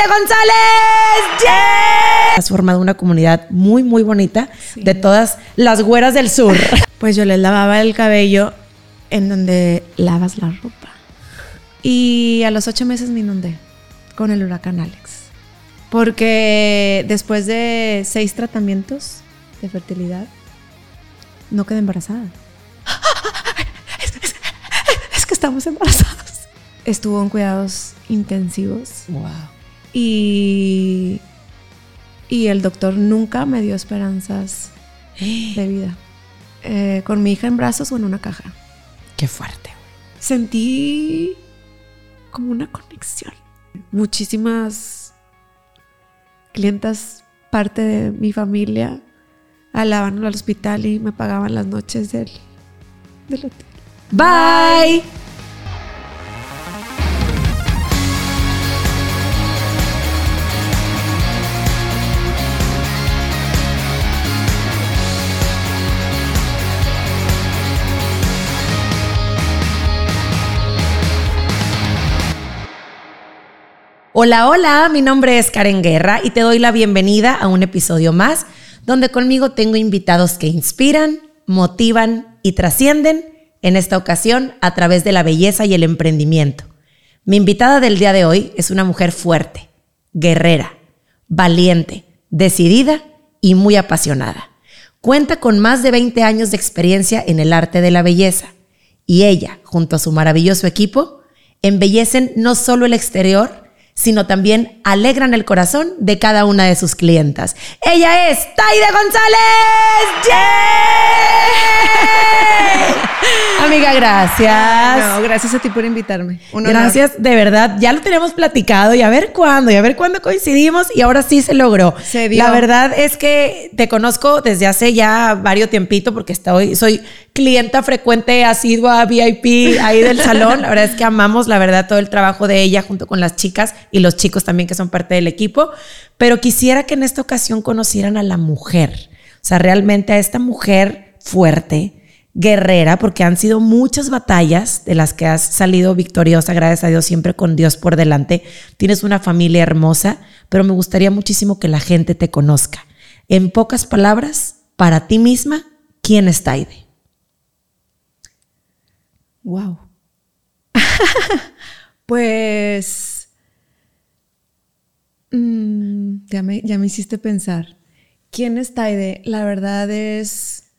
González. ¡Yeah! Has formado una comunidad muy, muy bonita de todas las güeras del sur. Pues yo les lavaba el cabello en donde lavas la ropa. Y a los ocho meses me inundé con el huracán Alex. Porque después de seis tratamientos de fertilidad, no quedé embarazada. Es, que estamos embarazados. Estuvo en cuidados intensivos. Wow. Y, y el doctor nunca me dio esperanzas de vida. Eh, con mi hija en brazos o en una caja. Qué fuerte. Sentí como una conexión. Muchísimas clientas, parte de mi familia, alaban al hospital y me pagaban las noches del, del hotel. Bye. Hola, hola, mi nombre es Karen Guerra y te doy la bienvenida a un episodio más donde conmigo tengo invitados que inspiran, motivan y trascienden, en esta ocasión a través de la belleza y el emprendimiento. Mi invitada del día de hoy es una mujer fuerte, guerrera, valiente, decidida y muy apasionada. Cuenta con más de 20 años de experiencia en el arte de la belleza y ella, junto a su maravilloso equipo, embellecen no solo el exterior, sino también alegran el corazón de cada una de sus clientas. Ella es Taide González. Amiga, gracias. No, gracias a ti por invitarme. gracias, de verdad. Ya lo tenemos platicado y a ver cuándo, y a ver cuándo coincidimos y ahora sí se logró. Se dio. La verdad es que te conozco desde hace ya varios tiempitos porque estoy, soy clienta frecuente, asidua, VIP ahí del salón. La verdad es que amamos, la verdad, todo el trabajo de ella junto con las chicas y los chicos también que son parte del equipo. Pero quisiera que en esta ocasión conocieran a la mujer. O sea, realmente a esta mujer fuerte, guerrera, porque han sido muchas batallas de las que has salido victoriosa, gracias a Dios, siempre con Dios por delante. Tienes una familia hermosa, pero me gustaría muchísimo que la gente te conozca. En pocas palabras, para ti misma, ¿quién es Taide? Wow. pues mm, ya, me, ya me hiciste pensar. ¿Quién es Taide? La verdad es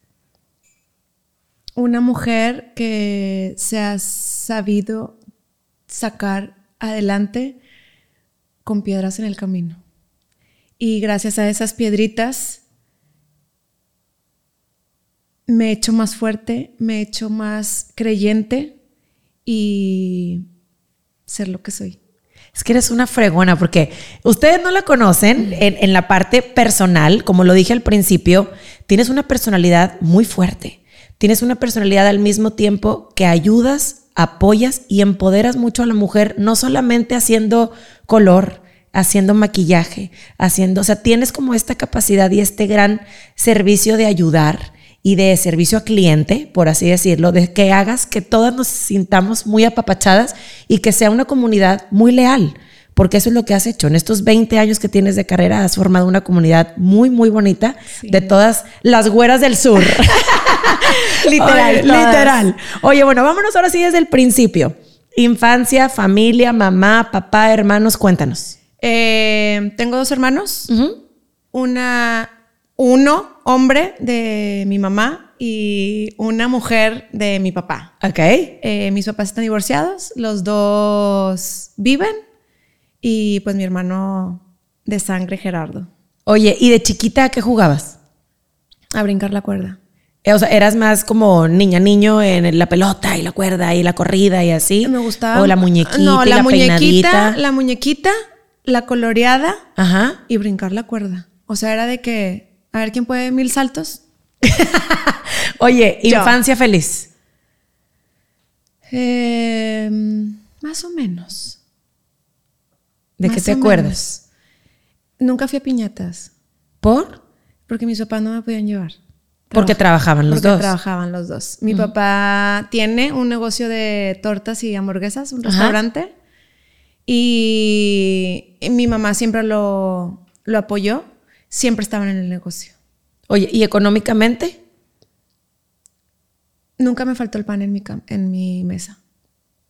una mujer que se ha sabido sacar adelante con piedras en el camino. Y gracias a esas piedritas me he hecho más fuerte, me he hecho más creyente y ser lo que soy. Es que eres una fregona, porque ustedes no la conocen en, en, la parte personal, como lo dije al principio, tienes una personalidad muy fuerte. Tienes una personalidad al mismo tiempo que ayudas, apoyas y empoderas mucho a la mujer, no solamente haciendo color, haciendo maquillaje, haciendo, o sea, tienes como esta capacidad y este gran servicio de ayudar y de servicio a cliente, por así decirlo, de que hagas que todas nos sintamos muy apapachadas y que sea una comunidad muy leal, porque eso es lo que has hecho. En estos 20 años que tienes de carrera has formado una comunidad muy, muy bonita sí. de todas las güeras del sur. literal, Oye, literal. Oye, bueno, vámonos ahora sí desde el principio. Infancia, familia, mamá, papá, hermanos, cuéntanos. Eh, tengo dos hermanos, uh -huh. una, uno hombre de mi mamá y una mujer de mi papá. Ok. Eh, mis papás están divorciados, los dos viven y pues mi hermano de sangre Gerardo. Oye, ¿y de chiquita qué jugabas? A brincar la cuerda. O sea, eras más como niña, niño en la pelota y la cuerda y la corrida y así. Me gustaba. O la muñequita. No, y la, la muñequita, peinadita. la muñequita, la coloreada Ajá. y brincar la cuerda. O sea, era de que, a ver quién puede mil saltos. Oye, Yo. infancia feliz. Eh, más o menos. ¿De qué te acuerdas? Nunca fui a piñatas ¿Por? porque mis papás no me podían llevar. Porque trabajaban los porque dos. trabajaban los dos. Mi papá tiene un negocio de tortas y hamburguesas, un restaurante. Y y mi mamá siempre lo, lo apoyó, siempre estaban en el negocio. Oye, ¿y económicamente? Nunca me faltó el pan en mi, en mi mesa.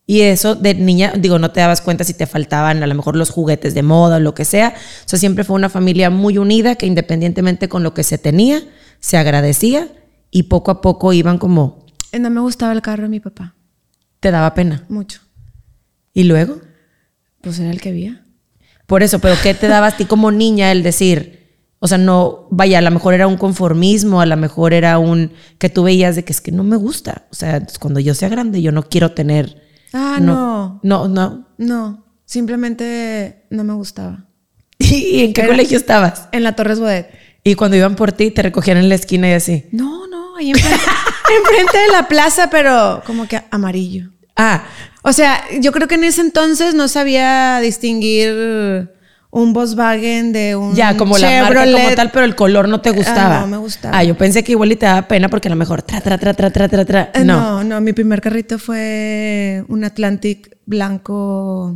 Y eso de niña, digo, no te dabas cuenta si te faltaban a lo mejor los juguetes de moda o lo que sea. O sea, siempre fue una familia muy unida que independientemente con lo que se tenía, se agradecía y poco a poco iban como, Eh, No me gustaba el carro de mi papá, te daba pena. mucho. Y luego, Pues era el que había. por eso, pero ¿qué te daba a ti como niña el decir? O sea, no, vaya, a lo mejor era un conformismo, a lo mejor era un que tú veías de que es que no me gusta. O sea, cuando yo sea grande, yo no quiero tener. Ah, no. No, no. No, simplemente no me gustaba. ¿Y en qué Era- colegio estabas? En la Torres Bodet. Y cuando iban por ti, te recogían en la esquina y así. No, no, ahí enfrente, enfrente de la plaza, pero como que amarillo. Ah, O sea, yo creo que en ese entonces no sabía distinguir un Volkswagen de un ya, como la marca como Chevrolet. tal, pero el color no te gustaba. Ah, no, me gustaba. Ah, yo pensé que igual y te daba pena porque a lo mejor tra, tra, tra, tra, tra, tra, tra. Eh, No. no, no, mi primer carrito fue un Atlantic blanco.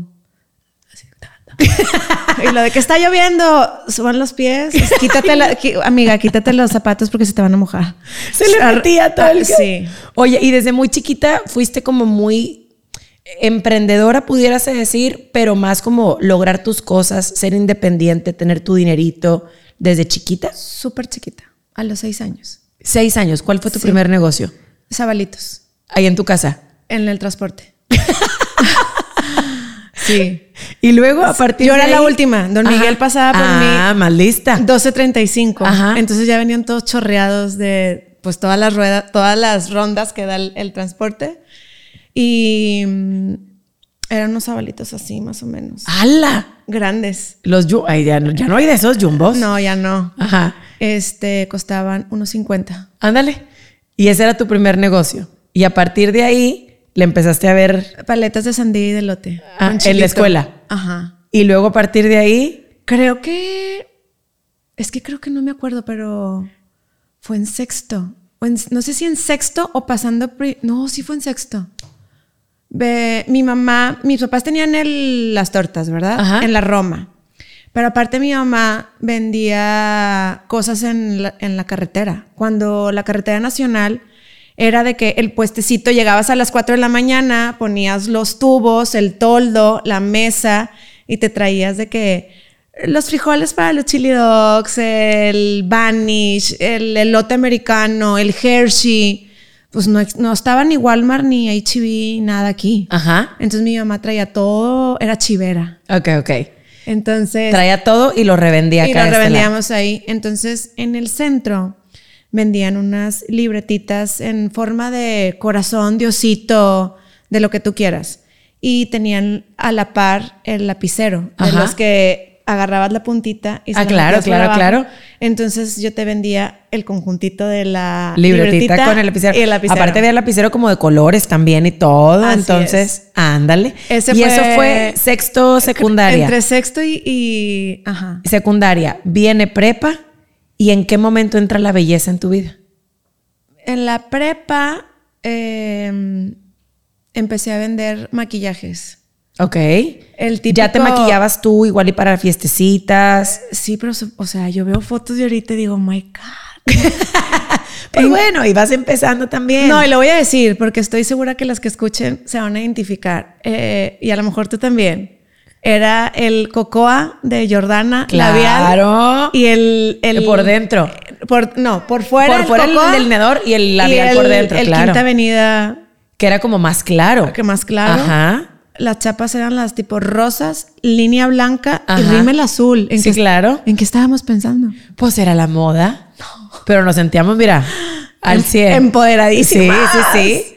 Y lo de que está lloviendo, suban los pies, quítate la- qui- amiga, quítate los zapatos porque se te van a mojar. Se le metía todo el... Ah, Sí. Oye, y desde muy chiquita fuiste como muy emprendedora, pudiérase decir, pero más como lograr tus cosas, ser independiente, tener tu dinerito desde chiquita. Súper chiquita, a los seis años. Seis años, ¿cuál fue tu Sí. primer negocio? Zabalitos, Ahí en tu casa. en el transporte. sí. Y luego a partir Yo de era la última. Don Miguel pasaba por mí. Ah, más lista. 12.35. Ajá. Entonces ya venían todos chorreados de pues todas las ruedas, todas las rondas que da el, el transporte. Y mm, eran unos sabalitos así, más o menos. ¡Hala! Grandes. Los ay, ya, no, ya no hay de esos jumbos. No, ya no. Ajá. Este, costaban unos 50. Ándale. Y ese era tu primer negocio. Y a partir de ahí le empezaste a ver. Paletas de sandía y de lote. Ah, en la escuela. Ajá. Y luego a partir de ahí. Creo que. Es que creo que no me acuerdo, pero fue en sexto. En- no sé si en sexto o pasando. pri- no, sí fue en sexto. Mi mamá, mis papás tenían el- las tortas, ¿verdad? Ajá. En la Roma. Pero aparte mi mamá vendía cosas en la, en la carretera. Cuando la carretera nacional era de que el puestecito llegabas a las 4 de la mañana, ponías los tubos, el toldo, la mesa y te traías de que los frijoles para los chili dogs, el vanish, el elote americano, el Hershey. Pues no, no estaban ni Walmart ni HB, nada aquí. Ajá. Entonces mi mamá traía todo, era chivera. Ok, ok. Entonces, Traía todo y lo revendía y acá. lo de este lado. revendíamos ahí. Entonces, en el centro vendían unas libretitas en forma de corazón, diosito, de lo que tú quieras. Y tenían a la par el lapicero, de Ajá. los que agarrabas la puntita y se Ah, la claro, claro, abajo. claro. Entonces yo te vendía el conjuntito de la Libretita, con el lapicero. y el lapicero. Aparte había lapicero como de colores también y todo. Así entonces, ándale. Ese y fue- eso fue sexto secundaria. Entre sexto y, y- ajá. Secundaria. Viene prepa. ¿Y en qué momento entra la belleza en tu vida? En la prepa eh, empecé a vender maquillajes. Ok. El típico, Ya te maquillabas tú igual y para fiestecitas. Sí, pero, o sea, yo veo fotos de ahorita y digo, "Oh my God. Pues bueno, y vas empezando también. No, y lo voy a decir porque estoy segura que las que escuchen se van a identificar. Eh, y a lo mejor tú también. Era el cocoa de Jordana labial. Claro. Y el, el- por dentro. Por, no, por fuera. Por fuera el cocoa delineador y el labial y por el- dentro, El claro. Quinta Avenida, Que era como más claro. que más claro. Ajá. Las chapas eran las tipo rosas, línea blanca y rímel azul. ¿En Sí, qué- claro. ¿En qué estábamos pensando? Pues era la moda. Pero nos sentíamos, mira, al Em- 100. empoderadísimas. Sí, sí, sí.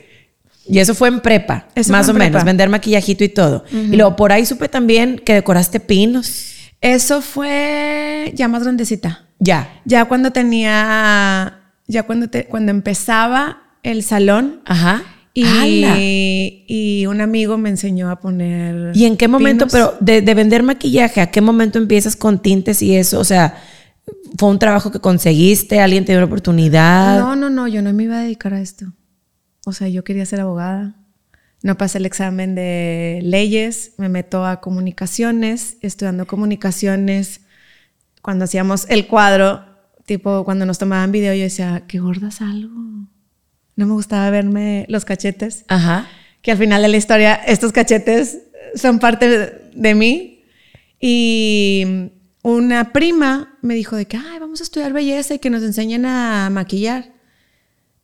Y eso fue en prepa, Eso más o en menos, vender maquillajito y todo. Y luego por ahí supe también que decoraste pinos. Eso fue ya más grandecita. Ya. Ya cuando tenía, ya cuando, te- cuando empezaba el salón Ajá. Y, y un amigo me enseñó a poner. ¿Y en qué momento, pinos. pero de, de vender maquillaje, a qué momento empiezas con tintes y eso? O sea, ¿fue un trabajo que conseguiste? ¿Alguien te dio una oportunidad? No, no, no, yo no me iba a dedicar a esto. O sea, yo quería ser abogada. no pasé el examen de leyes, me meto a comunicaciones, estudiando comunicaciones. Cuando hacíamos el cuadro, tipo cuando nos tomaban video, yo decía, qué gordas algo. No me gustaba verme los cachetes. Ajá. Que al final de la historia, estos cachetes son parte de mí. Y una prima me dijo de que, ay, vamos a estudiar belleza y que nos enseñen a maquillar.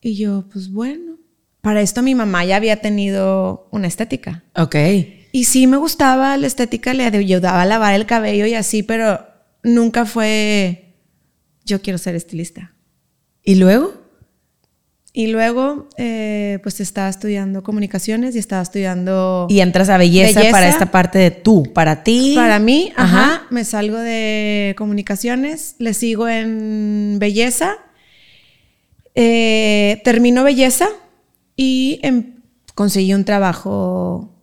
Y yo, pues bueno, para esto mi mamá ya había tenido una estética. Ok. Y sí me gustaba la estética, le ayudaba a lavar el cabello y así, pero nunca fue, yo quiero ser estilista. ¿Y luego? Y luego, eh, pues estaba estudiando comunicaciones y estaba estudiando... Y entras a belleza, Belleza. para esta parte de tú, para ti. Para mí, Ajá. ajá, me salgo de comunicaciones, le sigo en belleza, eh, termino belleza y em- conseguí un trabajo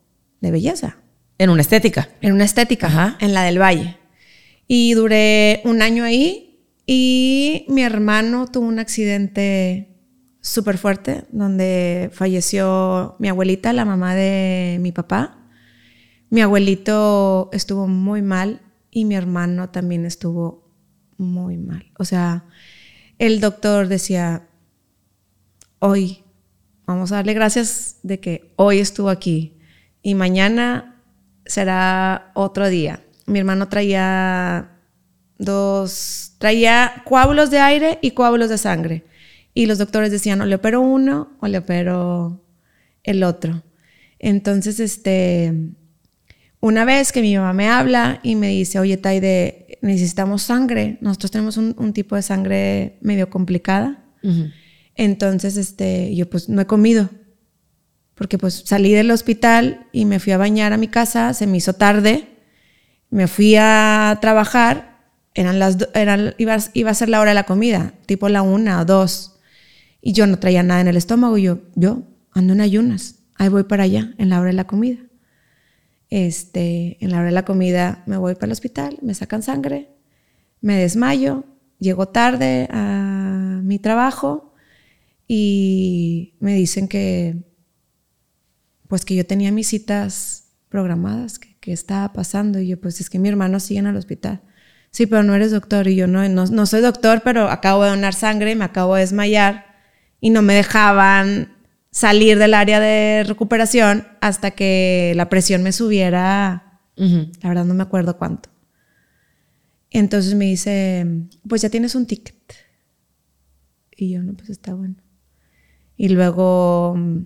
de belleza, En una estética. en una estética, Ajá. en la del Valle. Y duré un año ahí y mi hermano tuvo un accidente súper fuerte donde falleció mi abuelita, la mamá de mi papá. Mi abuelito estuvo muy mal y mi hermano también estuvo muy mal. O sea, el doctor decía, hoy, vamos a darle gracias de que hoy estuvo aquí y mañana será otro día. Mi hermano traía dos, traía coágulos de aire y coágulos de sangre. Y los doctores decían, o le opero uno o le opero el otro. Entonces, este, una vez que mi mamá me habla y me dice, oye, Taide, necesitamos sangre. Nosotros tenemos un, un tipo de sangre medio complicada. Entonces, este, yo pues no he comido. Porque pues salí del hospital y me fui a bañar a mi casa, se me hizo tarde, me fui a trabajar, eran las, eran, iba, iba a ser la hora de la comida, tipo la una o dos. Y yo no traía nada en el estómago. Yo, yo ando en ayunas. Ahí voy para allá, en la hora de la comida. Este, en la hora de la comida me voy para el hospital, me sacan sangre, me desmayo, llego tarde a mi trabajo y me dicen que, pues que yo tenía mis citas programadas, que, que estaba pasando. Y yo, pues es que mi hermano sigue en el hospital. Sí, pero no eres doctor. Y yo, no, no, no soy doctor, pero acabo de donar sangre, me acabo de desmayar y no me dejaban salir del área de recuperación hasta que la presión me subiera, la verdad no me acuerdo cuánto. Entonces me dice, pues ya tienes un ticket. Y yo, no, pues está bueno. Y luego mm,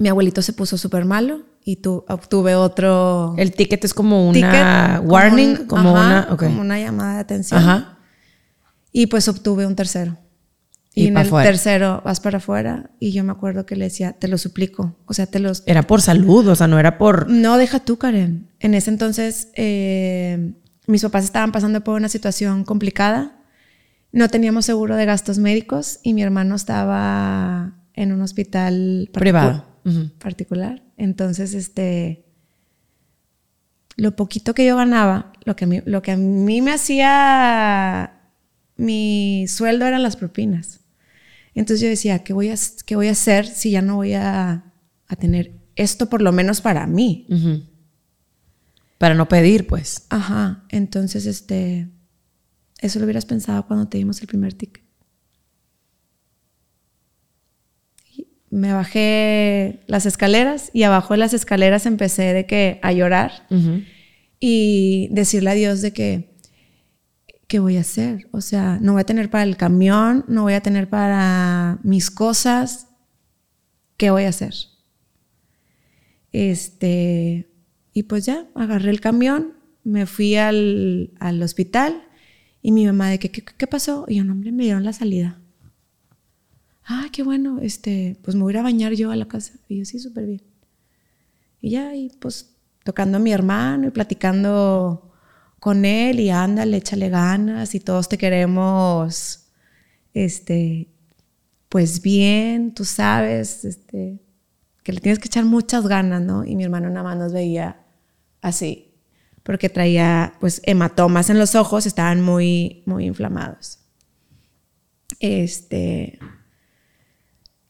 mi abuelito se puso súper malo y tu, obtuve otro El ticket es como una ticket, como warning, un- como ajá, una. como una llamada de atención. Ajá. Y pues obtuve un tercero. Y Y, en el tercero vas para afuera y yo me acuerdo que le decía, te lo suplico. O sea, te los... Era por salud, o sea, no era por. No, deja tú, Karen. En ese entonces eh, mis papás estaban pasando por una situación complicada. No teníamos seguro de gastos médicos y mi hermano estaba en un hospital Privado. Particular. Entonces, este, lo poquito que yo ganaba, lo que a mí, lo que a mí me hacía mi sueldo eran las propinas. Entonces yo decía, ¿qué voy a, qué voy a hacer si ya no voy a, a tener esto por lo menos para mí? Para no pedir, pues. Ajá, entonces este, eso lo hubieras pensado cuando te dimos el primer ticket. Me bajé las escaleras y abajo de las escaleras empecé de que a llorar y decirle a Dios de que, ¿qué voy a hacer? O sea, no voy a tener para el camión, no voy a tener para mis cosas, ¿qué voy a hacer? Este, y pues ya, agarré el camión, me fui al, al hospital y mi mamá de que, ¿qué, qué pasó? Y yo, no, hombre, me dieron la salida. Ah, qué bueno, este, pues me voy a bañar yo a la casa. Y yo, sí, súper bien. Y ya, y pues tocando a mi hermano y platicando con él y ándale, échale ganas y todos te queremos, este, pues bien, tú sabes, este, que le tienes que echar muchas ganas, ¿no? Y mi hermano nada más nos veía así, porque traía, pues, hematomas en los ojos, estaban muy, muy inflamados. Este,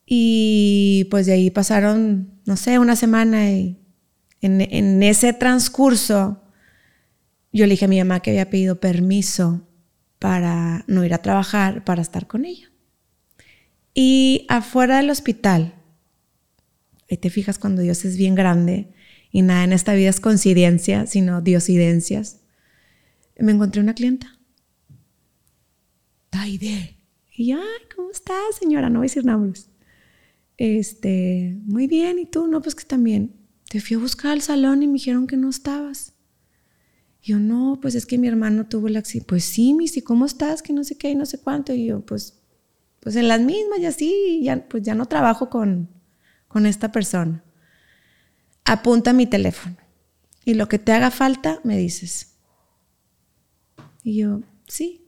Y pues de ahí pasaron, no sé, una semana y en, en ese transcurso yo le dije a mi mamá que había pedido permiso para no ir a trabajar, para estar con ella. Y afuera del hospital, ahí te fijas cuando Dios es bien grande y nada en esta vida es coincidencia, sino diosidencias, me encontré una clienta. Taide. Y yo, ay, ¿cómo estás, señora? No voy a decir nombres. Este, muy bien, ¿y tú? No, pues que también. Te fui a buscar al salón y me dijeron que no estabas. Yo, no, pues es que mi hermano tuvo el accidente. Pues sí, Missy, ¿cómo estás? Que no sé qué y no sé cuánto. Y yo, pues, pues en las mismas y así, ya, pues ya no trabajo con, con esta persona. Apunta mi teléfono. Y lo que te haga falta, me dices. Y yo, sí.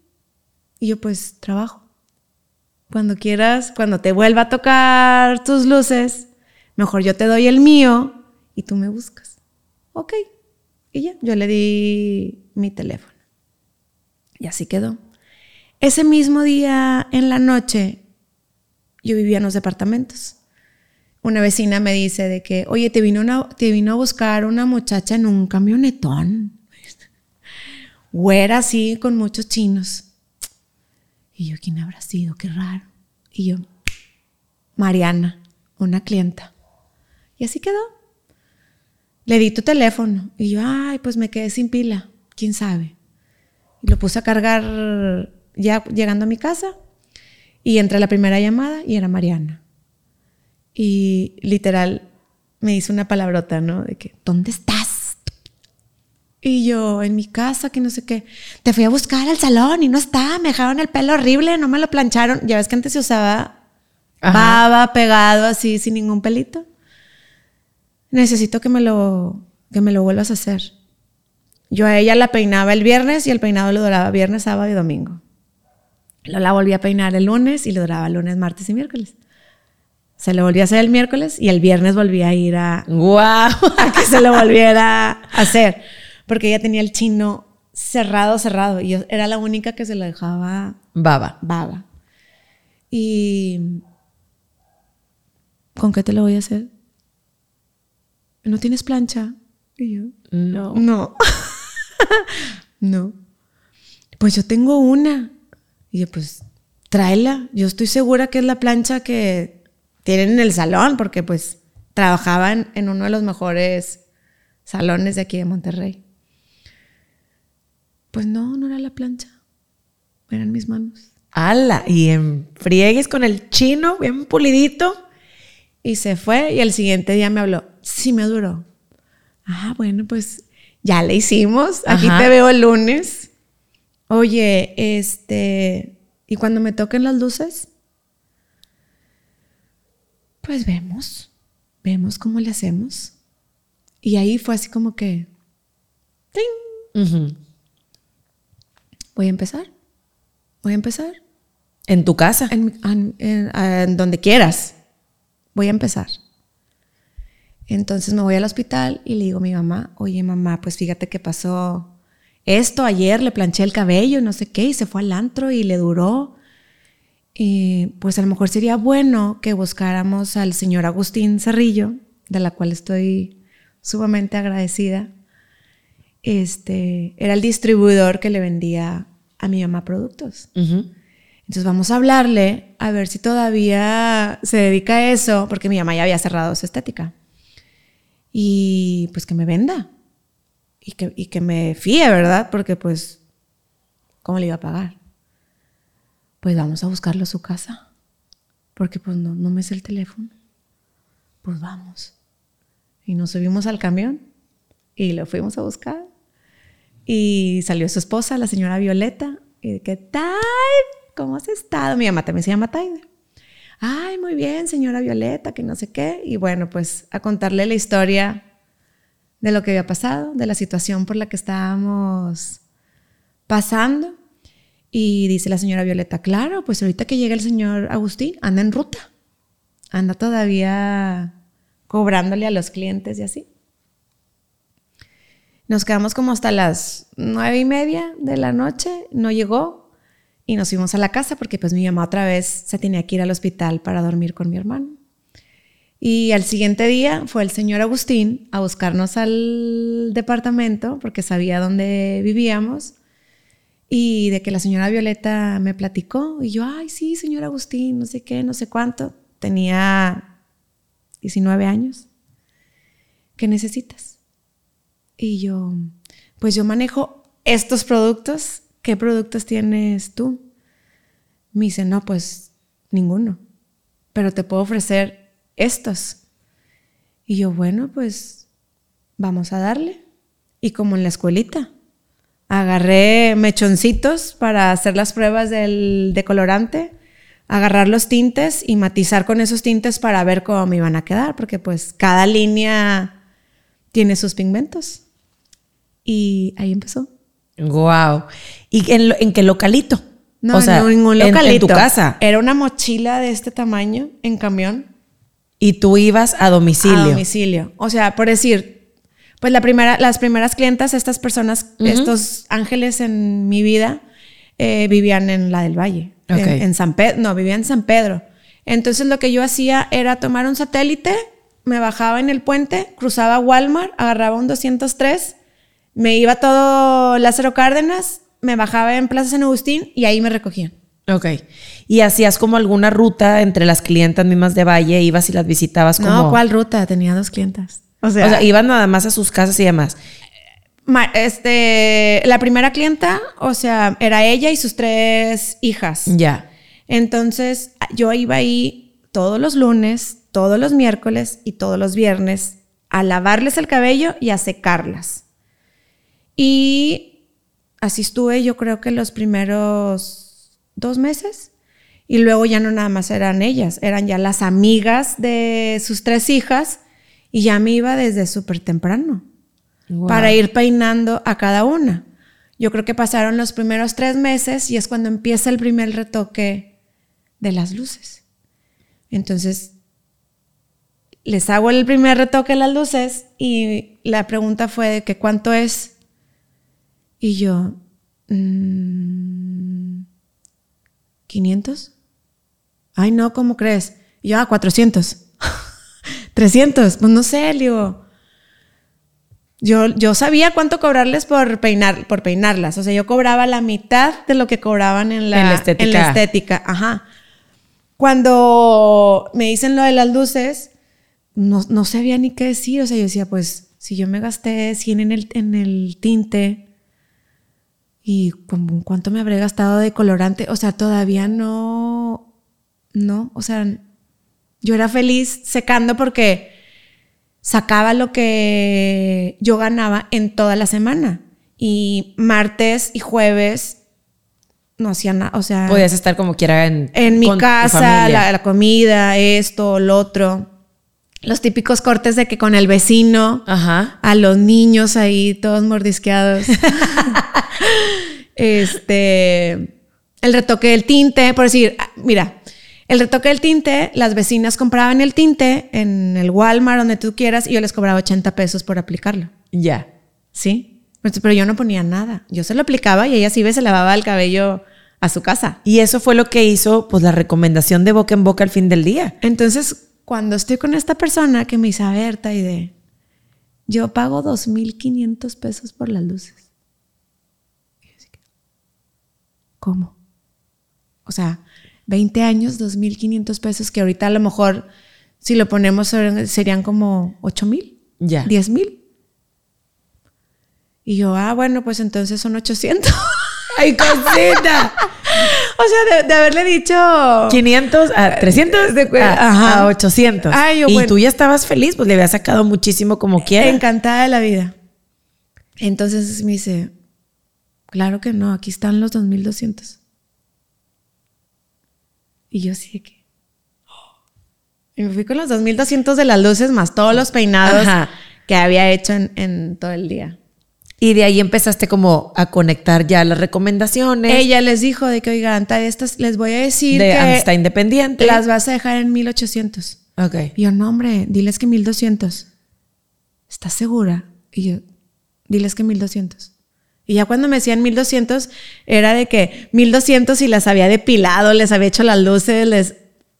Y yo, pues, trabajo. Cuando quieras, cuando te vuelva a tocar tus luces, mejor yo te doy el mío y tú me buscas. Ok. Y ya, yo le di mi teléfono. Y así quedó. Ese mismo día en la noche, yo vivía en los departamentos. Una vecina me dice de que, oye, te vino, te vino a buscar una muchacha en un camionetón. Güera así, con muchos chinos. Y yo, ¿quién habrá sido? Qué raro. Y yo, Mariana, una clienta. Y así quedó. Le di tu teléfono. Y yo, ay, pues me quedé sin pila. ¿Quién sabe? Y lo puse a cargar ya llegando a mi casa. Y entré la primera llamada y era Mariana. Y literal me hizo una palabrota, ¿no? De que, ¿dónde estás? Y yo, en mi casa, que no sé qué. Te fui a buscar al salón y no está. Me dejaron el pelo horrible, no me lo plancharon. Ya ves que antes se usaba baba pegado así, sin ningún pelito. Necesito que me lo, que me lo vuelvas a hacer. Yo a ella la peinaba el viernes y el peinado le duraba viernes, sábado y domingo. Lo la volví a peinar el lunes y le duraba lunes, martes y miércoles. Se lo volví a hacer el miércoles y el viernes volví a ir a, ¡Wow! a que se lo volviera a hacer porque ella tenía el chino cerrado, cerrado, y yo era la única que se lo dejaba baba. Baba. Y ¿con qué te lo voy a hacer? ¿No tienes plancha? Y yo, no. No. no. Pues yo tengo una. Y yo, pues, tráela. Yo estoy segura que es la plancha que tienen en el salón, porque pues trabajaban en uno de los mejores salones de aquí de Monterrey. Pues no, no era la plancha. Eran mis manos. ¡Hala! Y en friegues con el chino, bien pulidito. Y se fue y el siguiente día me habló. Sí, me duró. Ah, bueno, pues ya le hicimos. Aquí te veo el lunes. Oye, este. ¿Y cuando me toquen las luces? Pues vemos. Vemos cómo le hacemos. Y ahí fue así como que. ¡Ting! voy a empezar. Voy a empezar. En tu casa. En, donde quieras. Voy a empezar. Entonces me voy al hospital y le digo a mi mamá, oye mamá, pues fíjate que pasó esto ayer, le planché el cabello, no sé qué, y se fue al antro y le duró. Y pues a lo mejor sería bueno que buscáramos al señor Agustín Cerrillo, de la cual estoy sumamente agradecida, este, era el distribuidor que le vendía a mi mamá productos. Entonces vamos a hablarle a ver si todavía se dedica a eso, porque mi mamá ya había cerrado su estética. Y pues que me venda. Y que, y que me fíe, ¿verdad? Porque pues, ¿cómo le iba a pagar? Pues vamos a buscarlo a su casa. Porque pues no, no me es el teléfono. Pues vamos. Y nos subimos al camión y lo fuimos a buscar. Y salió su esposa, la señora Violeta. Y ¿qué tal? ¿Cómo has estado? Mi mamá también se llama Taide. Ay, muy bien, señora Violeta, que no sé qué. Y bueno, pues a contarle la historia de lo que había pasado, de la situación por la que estábamos pasando. Y dice la señora Violeta, claro, pues ahorita que llega el señor Agustín, anda en ruta. Anda todavía cobrándole a los clientes y así. Nos quedamos como hasta las nueve y media de la noche, no llegó y nos fuimos a la casa porque pues mi mamá otra vez se tenía que ir al hospital para dormir con mi hermano. Y al siguiente día fue el señor Agustín a buscarnos al departamento porque sabía dónde vivíamos y de que la señora Violeta me platicó y yo, ay, sí, señor Agustín, no sé qué, no sé cuánto. Tenía 19 años. ¿Qué necesitas? Y yo, pues yo manejo estos productos. ¿Qué productos tienes tú? Me dice, no, pues ninguno, pero te puedo ofrecer estos. Y yo, bueno, pues vamos a darle. Y como en la escuelita, agarré mechoncitos para hacer las pruebas del decolorante, agarrar los tintes y matizar con esos tintes para ver cómo me iban a quedar, porque pues cada línea tiene sus pigmentos. Y ahí empezó. Wow. ¿Y en, en qué localito? No, en ningún localito. En, tu casa. Era una mochila de este tamaño en camión. Y tú ibas a domicilio. A domicilio. O sea, por decir, pues la primera, las primeras clientas, estas personas, estos ángeles en mi vida, eh, vivían en la del Valle. En, San Pedro. No, vivían en San Pedro. Entonces lo que yo hacía era tomar un satélite, me bajaba en el puente, cruzaba Walmart, agarraba un 203, me iba todo Lázaro Cárdenas, me bajaba en Plaza San Agustín y ahí me recogían. Ok. ¿Y hacías como alguna ruta entre las clientas mismas de Valle? ¿Ibas y las visitabas como...? No, ¿cuál ruta? Tenía dos clientas. O sea, o sea iban nada más a sus casas y demás. Este, la primera clienta, o sea, era ella y sus tres hijas. Ya. Entonces, yo iba ahí todos los lunes, todos los miércoles y todos los viernes a lavarles el cabello y a secarlas. Y así estuve yo creo que los primeros dos meses. Y luego ya no nada más eran ellas, eran ya las amigas de sus tres hijas y ya me iba desde súper temprano para ir peinando a cada una. Yo creo que pasaron los primeros tres meses y es cuando empieza el primer retoque de las luces. Entonces, les hago el primer retoque de las luces y la pregunta fue de que cuánto es y yo, mmm, ¿500? Ay, no, ¿cómo crees? Y yo, ah, 400. 300, pues no sé, digo. Yo, yo sabía cuánto cobrarles por, peinar, por peinarlas. O sea, yo cobraba la mitad de lo que cobraban en la, estética. En la estética. Ajá. Cuando me dicen lo de las luces, no, no sabía ni qué decir. O sea, yo decía, pues, si yo me gasté 100 en el, en el tinte, y como cuánto me habré gastado de colorante, o sea, todavía no, no, o sea, yo era feliz secando porque sacaba lo que yo ganaba en toda la semana. Y martes y jueves no hacía nada, o sea... Podías estar como quiera en... En mi casa, la, la, comida, esto, lo otro. Los típicos cortes de que con el vecino, Ajá. a los niños ahí todos mordisqueados. este, el retoque del tinte, por decir, ah, mira, el retoque del tinte, las vecinas compraban el tinte en el Walmart, donde tú quieras, y yo les cobraba 80 pesos por aplicarlo. Ya. ¿Sí? Pero yo no ponía nada. Yo se lo aplicaba y ella sí se lavaba el cabello a su casa. Y eso fue lo que hizo, pues, la recomendación de boca en boca al fin del día. Entonces, cuando estoy con esta persona que me dice, a ver, de yo pago 2.500 pesos por las luces. ¿Cómo? O sea, 20 años, 2.500 pesos, que ahorita a lo mejor, si lo ponemos, serían como 8.000, ya. 10.000. Y yo, ah, bueno, pues entonces son 800. ¡Ay, cosita! o sea, de, haberle dicho... 500 a 300 de, a, a 800. Ay, y tú ya estabas feliz, pues le había sacado muchísimo como quiera. Encantada de la vida. Entonces me dice, Claro que no, aquí están los 2200. Y yo sí que. Y me fui con los 2200 de las luces más todos los peinados que había hecho en, todo el día. Y de ahí empezaste como a conectar ya las recomendaciones. Ella les dijo de que, oigan, estas les voy a decir de que está independiente. Las vas a dejar en 1800. Ok. Y yo, no, hombre, diles que 1200. ¿Estás segura? Y yo, diles que 1200. Y ya cuando me decían 1200, era de que 1200 y las había depilado, les había hecho las luces, les,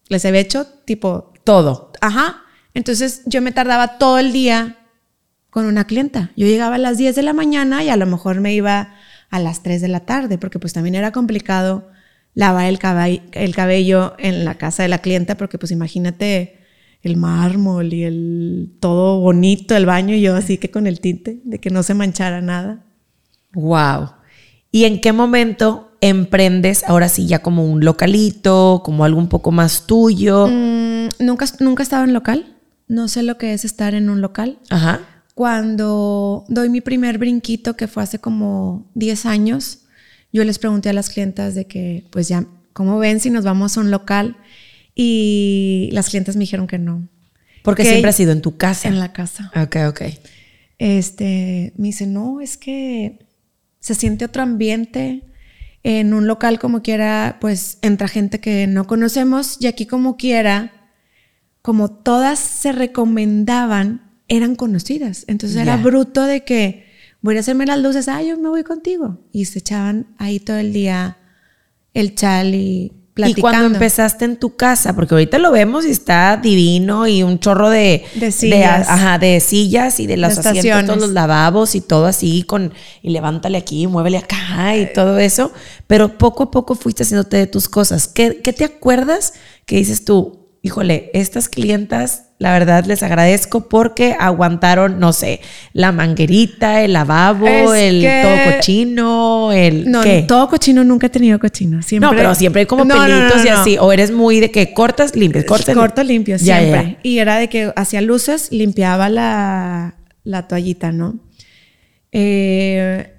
les había hecho tipo... Todo. Ajá. Entonces yo me tardaba todo el día con una clienta. Yo llegaba a las 10 de la mañana y a lo mejor me iba a las 3 de la tarde, porque pues también era complicado lavar el, cabello, el cabello en la casa de la clienta, porque pues imagínate el mármol y el todo bonito, el baño, y yo así que con el tinte, de que no se manchara nada. Wow. ¿Y en qué momento emprendes ahora sí ya como un localito, como algo un poco más tuyo? Mm, nunca, nunca he estado en local. No sé lo que es estar en un local. Ajá. Cuando doy mi primer brinquito, que fue hace como 10 años, yo les pregunté a las clientas de que, pues ya, ¿cómo ven si nos vamos a un local? Y las clientas me dijeron que no. Porque Que- siempre ha sido en tu casa. En la casa. Ok, ok. Este, me dice, no, es que se siente otro ambiente. En un local como quiera, pues entra gente que no conocemos y aquí como quiera, como todas se recomendaban, eran conocidas. Entonces era bruto de que voy a hacerme las luces, ah, yo me voy contigo. Y se echaban ahí todo el día el chal y platicando. Y cuando empezaste en tu casa, porque ahorita lo vemos y está divino y un chorro de, De sillas. ajá, de sillas y de los De asientos, todos los lavabos y todo así con y levántale aquí, muévele acá y todo eso, pero poco a poco fuiste haciéndote de tus cosas. ¿Qué, qué te acuerdas que dices tú, híjole, estas clientas, la verdad les agradezco porque aguantaron, no sé, la manguerita, el lavabo, Es el que- todo cochino, el No, ¿qué? todo cochino nunca he tenido cochino. Siempre, No, pero siempre hay como No, pelitos y así. O eres muy de que cortas, limpias, cortas. Corto limpio, Ya, siempre. ya. Y era de que hacía luces, limpiaba la, la toallita, ¿no? Eh,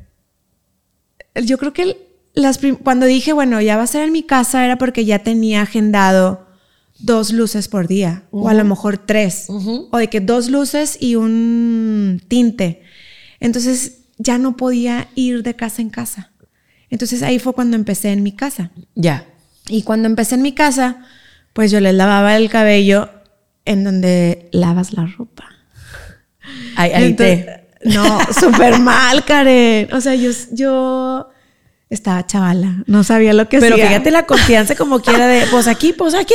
yo creo que las cuando dije, bueno, ya va a ser en mi casa, era porque ya tenía agendado dos luces por día, o a lo mejor tres, o de que dos luces y un tinte. Entonces ya no podía ir de casa en casa. Entonces ahí fue cuando empecé en mi casa. Ya. Y cuando empecé en mi casa, pues yo les lavaba el cabello en donde lavas la ropa. Ahí, ahí Entonces, te. No, súper mal, Karen. O sea, yo, yo estaba chavala, no sabía lo que Pero hacía. fíjate la confianza como quiera de, pues aquí, pues aquí.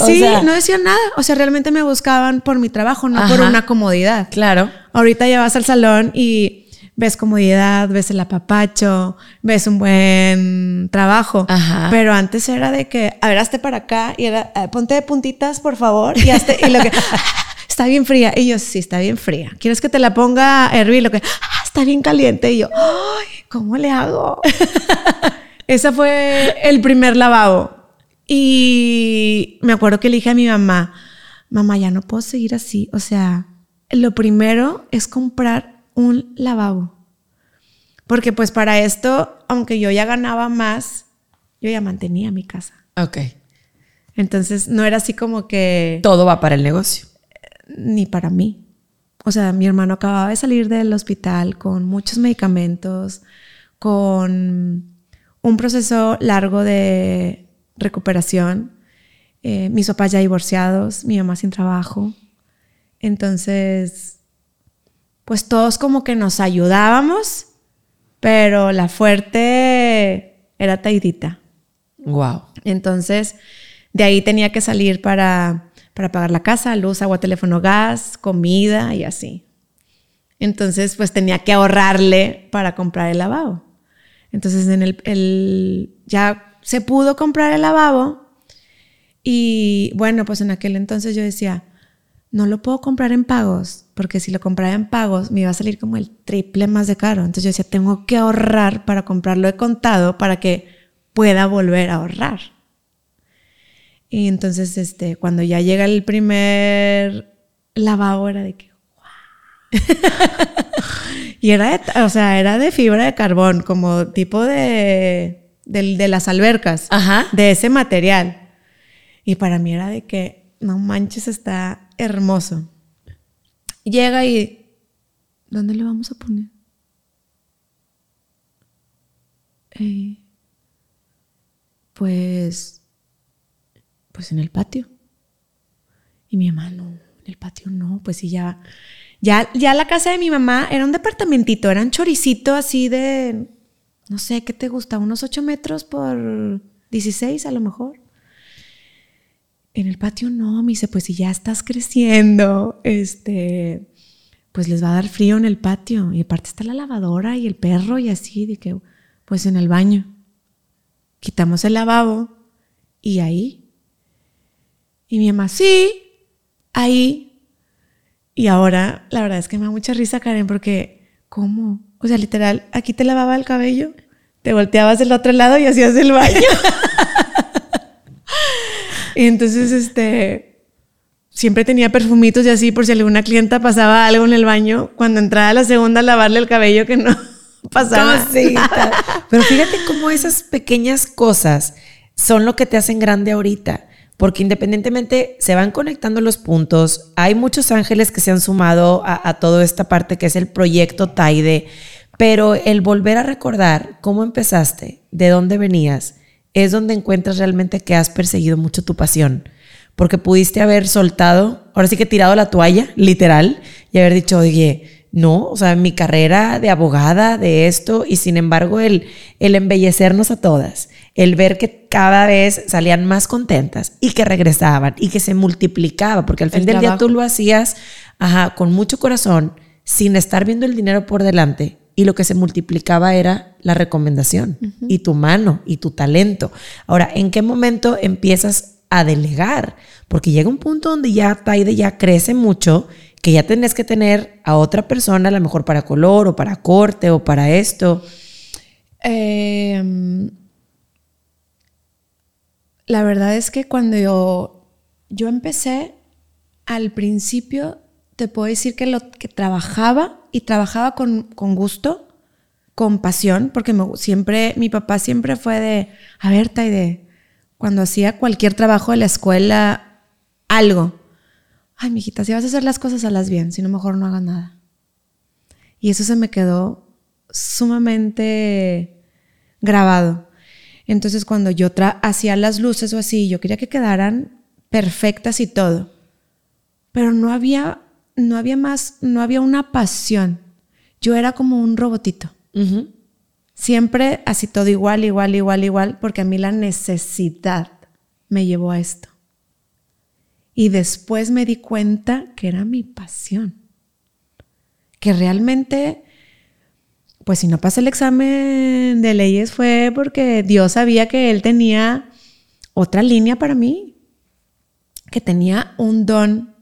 O Sí, sea, no decían nada. O sea, realmente me buscaban por mi trabajo, no por una comodidad. Claro. Ahorita ya vas al salón y ves comodidad, ves el apapacho, ves un buen trabajo. Ajá. Pero antes era de que, a ver, hazte para acá y era, "Eh, ponte de puntitas, por favor. Y, hazte- y lo que, "Ah, está bien fría. Y yo, sí, está bien fría. ¿Quieres que te la ponga a hervir? Lo que, "Ah, está bien caliente. Y yo, ay, ¿cómo le hago? Ese fue el primer lavabo. Y me acuerdo que le dije a mi mamá, mamá, ya no puedo seguir así. O sea, lo primero es comprar un lavabo. Porque pues para esto, aunque yo ya ganaba más, yo ya mantenía mi casa. Ok. Entonces no era así como que Todo va para el negocio. Ni para mí. O sea, mi hermano acababa de salir del hospital con muchos medicamentos, con un proceso largo de recuperación, eh, mis papás ya divorciados, mi mamá sin trabajo. Entonces, pues todos como que nos ayudábamos, pero la fuerte era Taidita. Wow. Entonces, de ahí tenía que salir para, para pagar la casa, luz, agua, teléfono, gas, comida y así. Entonces, pues tenía que ahorrarle para comprar el lavabo. Entonces, en el, el- ya se pudo comprar el lavabo y bueno, pues en aquel entonces yo decía, no lo puedo comprar en pagos, porque si lo comprara en pagos me iba a salir como el triple más de caro. Entonces yo decía, tengo que ahorrar para comprarlo de contado para que pueda volver a ahorrar. Y entonces, este, cuando ya llega el primer lavabo, era de que, wow. y era de, o sea, era de fibra de carbón, como tipo de, del- de las albercas, Ajá. de ese material. Y para mí era de que, no manches, está hermoso. Llega y, ¿dónde le vamos a poner? Eh, pues, pues en el patio. Y mi mamá, no, en el patio no, pues sí, ya, ya, ya la casa de mi mamá era un departamentito, era un choricito así de, no sé, ¿qué te gusta? Unos 8 metros por 16 a lo mejor. En el patio no, me dice, pues si ya estás creciendo, este, pues les va a dar frío en el patio. Y aparte está la lavadora y el perro y así, de que, pues en el baño. Quitamos el lavabo y ahí. Y mi mamá, sí, ahí. Y ahora, la verdad es que me da mucha risa, Karen, porque, ¿cómo? O sea, literal, aquí te lavaba el cabello, te volteabas del otro lado y hacías el baño. y entonces, este, siempre tenía perfumitos y así por si alguna clienta pasaba algo en el baño, cuando entraba la segunda a lavarle el cabello que no pasaba. Pero fíjate cómo esas pequeñas cosas son lo que te hacen grande ahorita porque independientemente se van conectando los puntos, hay muchos ángeles que se han sumado a, toda esta parte que es el proyecto Taide, pero el volver a recordar cómo empezaste, de dónde venías, es donde encuentras realmente que has perseguido mucho tu pasión, porque pudiste haber soltado, ahora sí que tirado la toalla, literal, y haber dicho, oye, no, o sea, mi carrera de abogada, de esto, y sin embargo el, el embellecernos a todas, el ver que cada vez salían más contentas y que regresaban y que se multiplicaba, porque al fin del día tú lo hacías ajá, con mucho corazón, sin estar viendo el dinero por delante, y lo que se multiplicaba era la recomendación y tu mano y tu talento. Ahora, ¿en qué momento empiezas a delegar? Porque llega un punto donde ya Taide ya crece mucho que ya tenés que tener a otra persona, a lo mejor para color o para corte o para esto. Em, la verdad es que cuando yo, yo empecé, al principio te puedo decir que lo que trabajaba y trabajaba con, con gusto, con pasión, porque siempre, mi papá siempre fue de, a ver, Taide, cuando hacía cualquier trabajo de la escuela, algo, ay, mijita, si vas a hacer las cosas, las bien, si no, mejor no hagas nada. Y eso se me quedó sumamente grabado. Entonces, cuando yo hacía las luces o así, yo quería que quedaran perfectas y todo. Pero no había, no había más, no había una pasión. Yo era como un robotito. Siempre así todo igual, igual, igual, igual, porque a mí la necesidad me llevó a esto. Y después me di cuenta que era mi pasión. Que realmente, pues si no pasé el examen de leyes fue porque Dios sabía que Él tenía otra línea para mí. Que tenía un don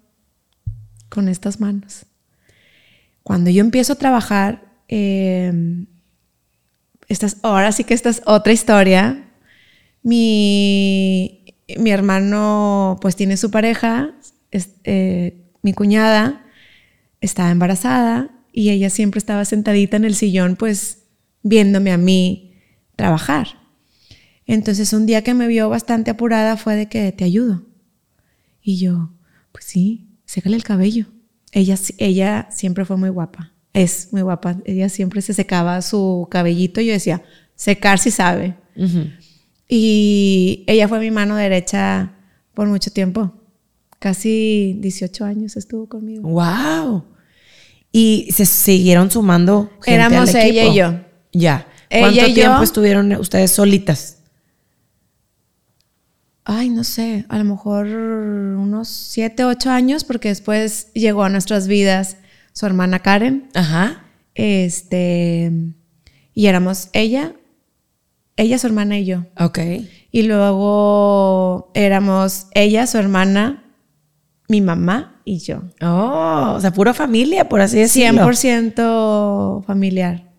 con estas manos. Cuando yo empiezo a trabajar, eh, ahora sí que esta es otra historia. Mi, mi hermano pues tiene su pareja, eh, mi cuñada estaba embarazada y ella siempre estaba sentadita en el sillón pues viéndome a mí trabajar. Entonces un día que me vio bastante apurada fue de que te ayudo. Y yo, pues sí, sécale el cabello. Ella, ella siempre fue muy guapa, es muy guapa. Ella siempre se secaba su cabellito y yo decía, secar si sabe. Y ella fue mi mano derecha por mucho tiempo. Casi 18 años estuvo conmigo. ¡Wow! Y se siguieron sumando gente Éramos ella y yo. Ya. ¿Cuánto tiempo estuvieron ustedes solitas? Ay, no sé, a lo mejor unos 7, 8 años, porque después llegó a nuestras vidas su hermana Karen. Ajá. Este, y éramos ella, ella, su hermana y yo. Ok. Y luego éramos ella, su hermana, mi mamá y yo. Oh, o sea, pura familia, por así decirlo. 100% familiar.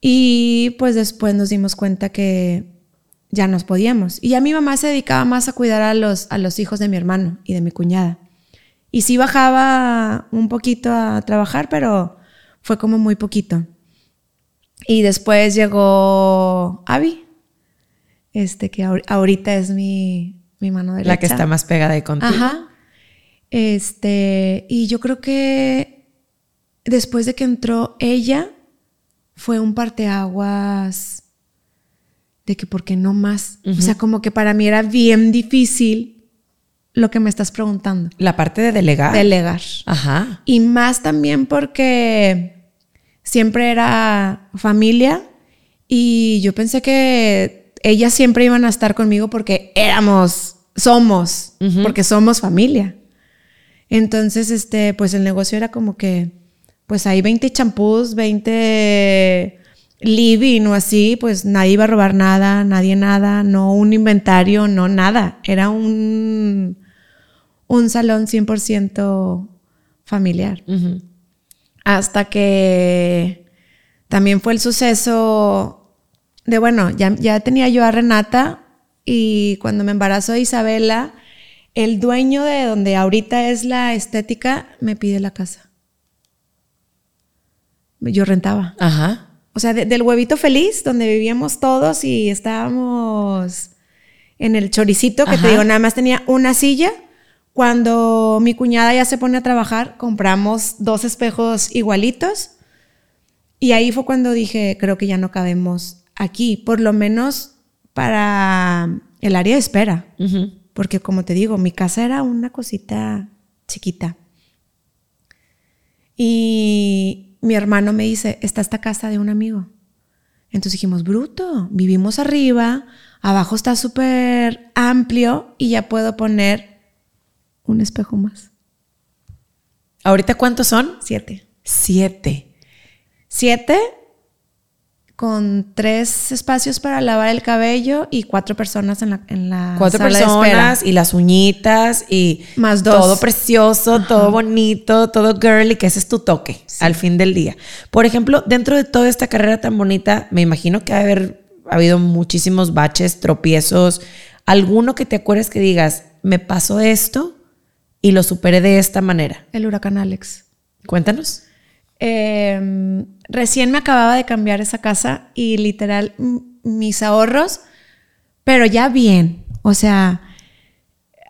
Y pues después nos dimos cuenta que ya nos podíamos. Y ya mi mamá se dedicaba más a cuidar a los, a los hijos de mi hermano y de mi cuñada. Y sí bajaba un poquito a trabajar, pero fue como muy poquito. Y después llegó Abby, este, que ahorita es mi, mi mano derecha. La que está más pegada de contigo. Ajá. Este, y yo creo que después de que entró ella, fue un parteaguas de que por qué no más. O sea, como que para mí era bien difícil lo que me estás preguntando. La parte de delegar. Delegar. Ajá. Y más también porque siempre era familia y yo pensé que ellas siempre iban a estar conmigo porque éramos somos, porque somos familia. Entonces, este, pues el negocio era como que, pues hay 20 champús, 20 living o así, pues nadie iba a robar nada, nadie nada, no un inventario, no nada. Era un, un salón 100% familiar. Hasta que también fue el suceso de, bueno, ya, ya tenía yo a Renata y cuando me embarazó Isabela, el dueño de donde ahorita es la estética me pide la casa. Yo rentaba. Ajá. O sea, del huevito feliz, donde vivíamos todos y estábamos en el choricito, que te digo, nada más tenía una silla. Cuando mi cuñada ya se pone a trabajar, compramos dos espejos igualitos. Y ahí fue cuando dije, creo que ya no cabemos aquí, por lo menos para el área de espera. Porque como te digo, mi casa era una cosita chiquita. Y, mi hermano me dice, está esta casa de un amigo. Entonces dijimos, bruto, vivimos arriba, abajo está súper amplio y ya puedo poner un espejo más. ¿Ahorita cuántos son? Siete. Siete. Siete con tres espacios para lavar el cabello y cuatro personas en la, en la cuatro personas y las uñitas y más dos. todo precioso, todo bonito, todo girly, que ese es tu toque al fin del día. Por ejemplo, dentro de toda esta carrera tan bonita, me imagino que ha haber habido muchísimos baches, tropiezos, alguno que te acuerdes que digas, me pasó esto y lo superé de esta manera. El huracán Alex. Cuéntanos. Eh, recién me acababa de cambiar esa casa y literal mis ahorros, pero ya bien. O sea,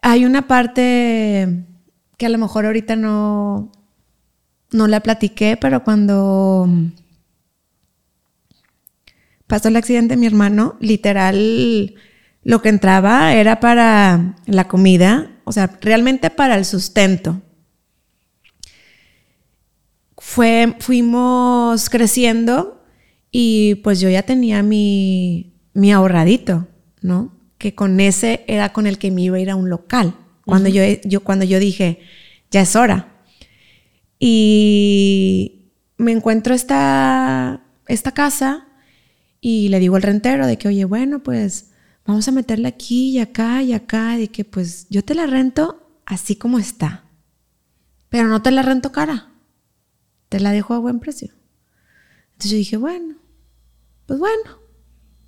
hay una parte que a lo mejor ahorita no, no la platiqué, pero cuando pasó el accidente de mi hermano, literal lo que entraba era para la comida, o sea, realmente para el sustento fue, fuimos creciendo y pues yo ya tenía mi, mi ahorradito, ¿no? Que con ese era con el que me iba a ir a un local. Cuando, yo, yo, cuando yo dije, ya es hora. Y me encuentro esta, esta casa y le digo al rentero de que, oye, bueno, pues vamos a meterla aquí y acá y acá, de que pues yo te la rento así como está, pero no te la rento cara te la dejo a buen precio. Entonces yo dije, bueno, pues bueno,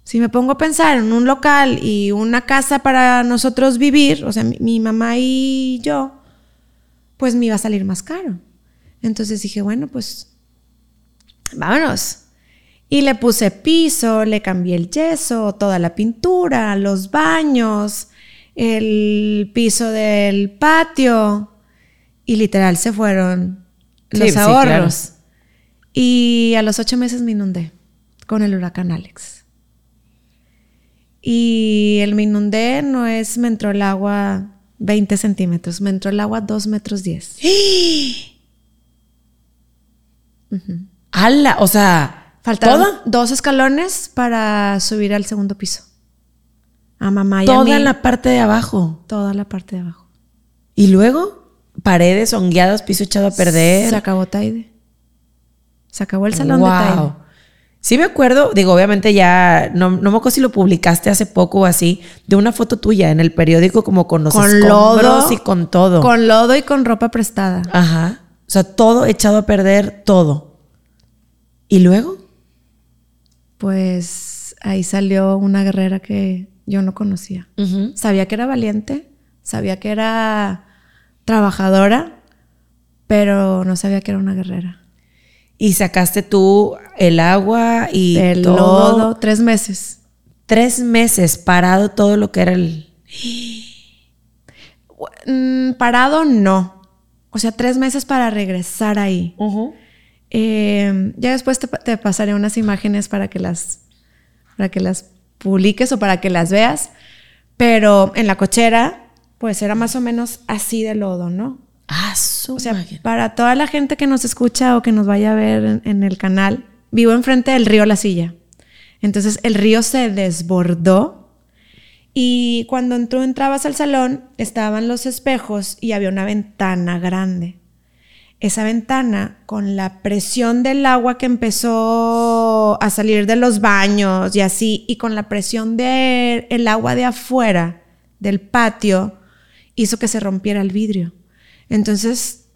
si me pongo a pensar en un local y una casa para nosotros vivir, o sea, mi, mamá y yo, pues me iba a salir más caro. Entonces dije, bueno, pues vámonos. Y le puse piso, le cambié el yeso, toda la pintura, los baños, el piso del patio. Y literal se fueron los ahorros. Y a los ocho meses me inundé con el huracán Alex. Y el me inundé no es me entró el agua 20 centímetros, me entró el agua 2 metros 10. ¡Hala! O sea, Faltaron dos escalones para subir al segundo piso. A mamá y Toda la parte de abajo. Toda la parte de abajo. ¿Y luego? paredes hongueadas, piso echado a perder. Se acabó Taide. Se acabó el salón de Taide. Sí me acuerdo, digo, obviamente ya, no, no me acuerdo si lo publicaste hace poco o así, de una foto tuya en el periódico como con los con lodo, y con todo. Con lodo y con ropa prestada. Ajá. O sea, todo echado a perder, todo. ¿Y luego? Pues ahí salió una guerrera que yo no conocía. Sabía que era valiente, sabía que era trabajadora, pero no sabía que era una guerrera. Y sacaste tú el agua y el lodo, tres meses. Tres meses parado todo lo que era el... Mm, parado no. O sea, tres meses para regresar ahí. Eh, ya después te, te, pasaré unas imágenes para que las para que las publiques o para que las veas. Pero en la cochera pues era más o menos así de lodo, ¿no? Ah, o sea, para toda la gente que nos escucha o que nos vaya a ver en, el canal, vivo enfrente del río La Silla. Entonces el río se desbordó Y cuando tú entrabas al salón, estaban los espejos y había una ventana grande. Esa ventana, con la presión del agua que empezó a salir de los baños y así, y con la presión del el agua de afuera, del patio, hizo que se rompiera el vidrio. Entonces,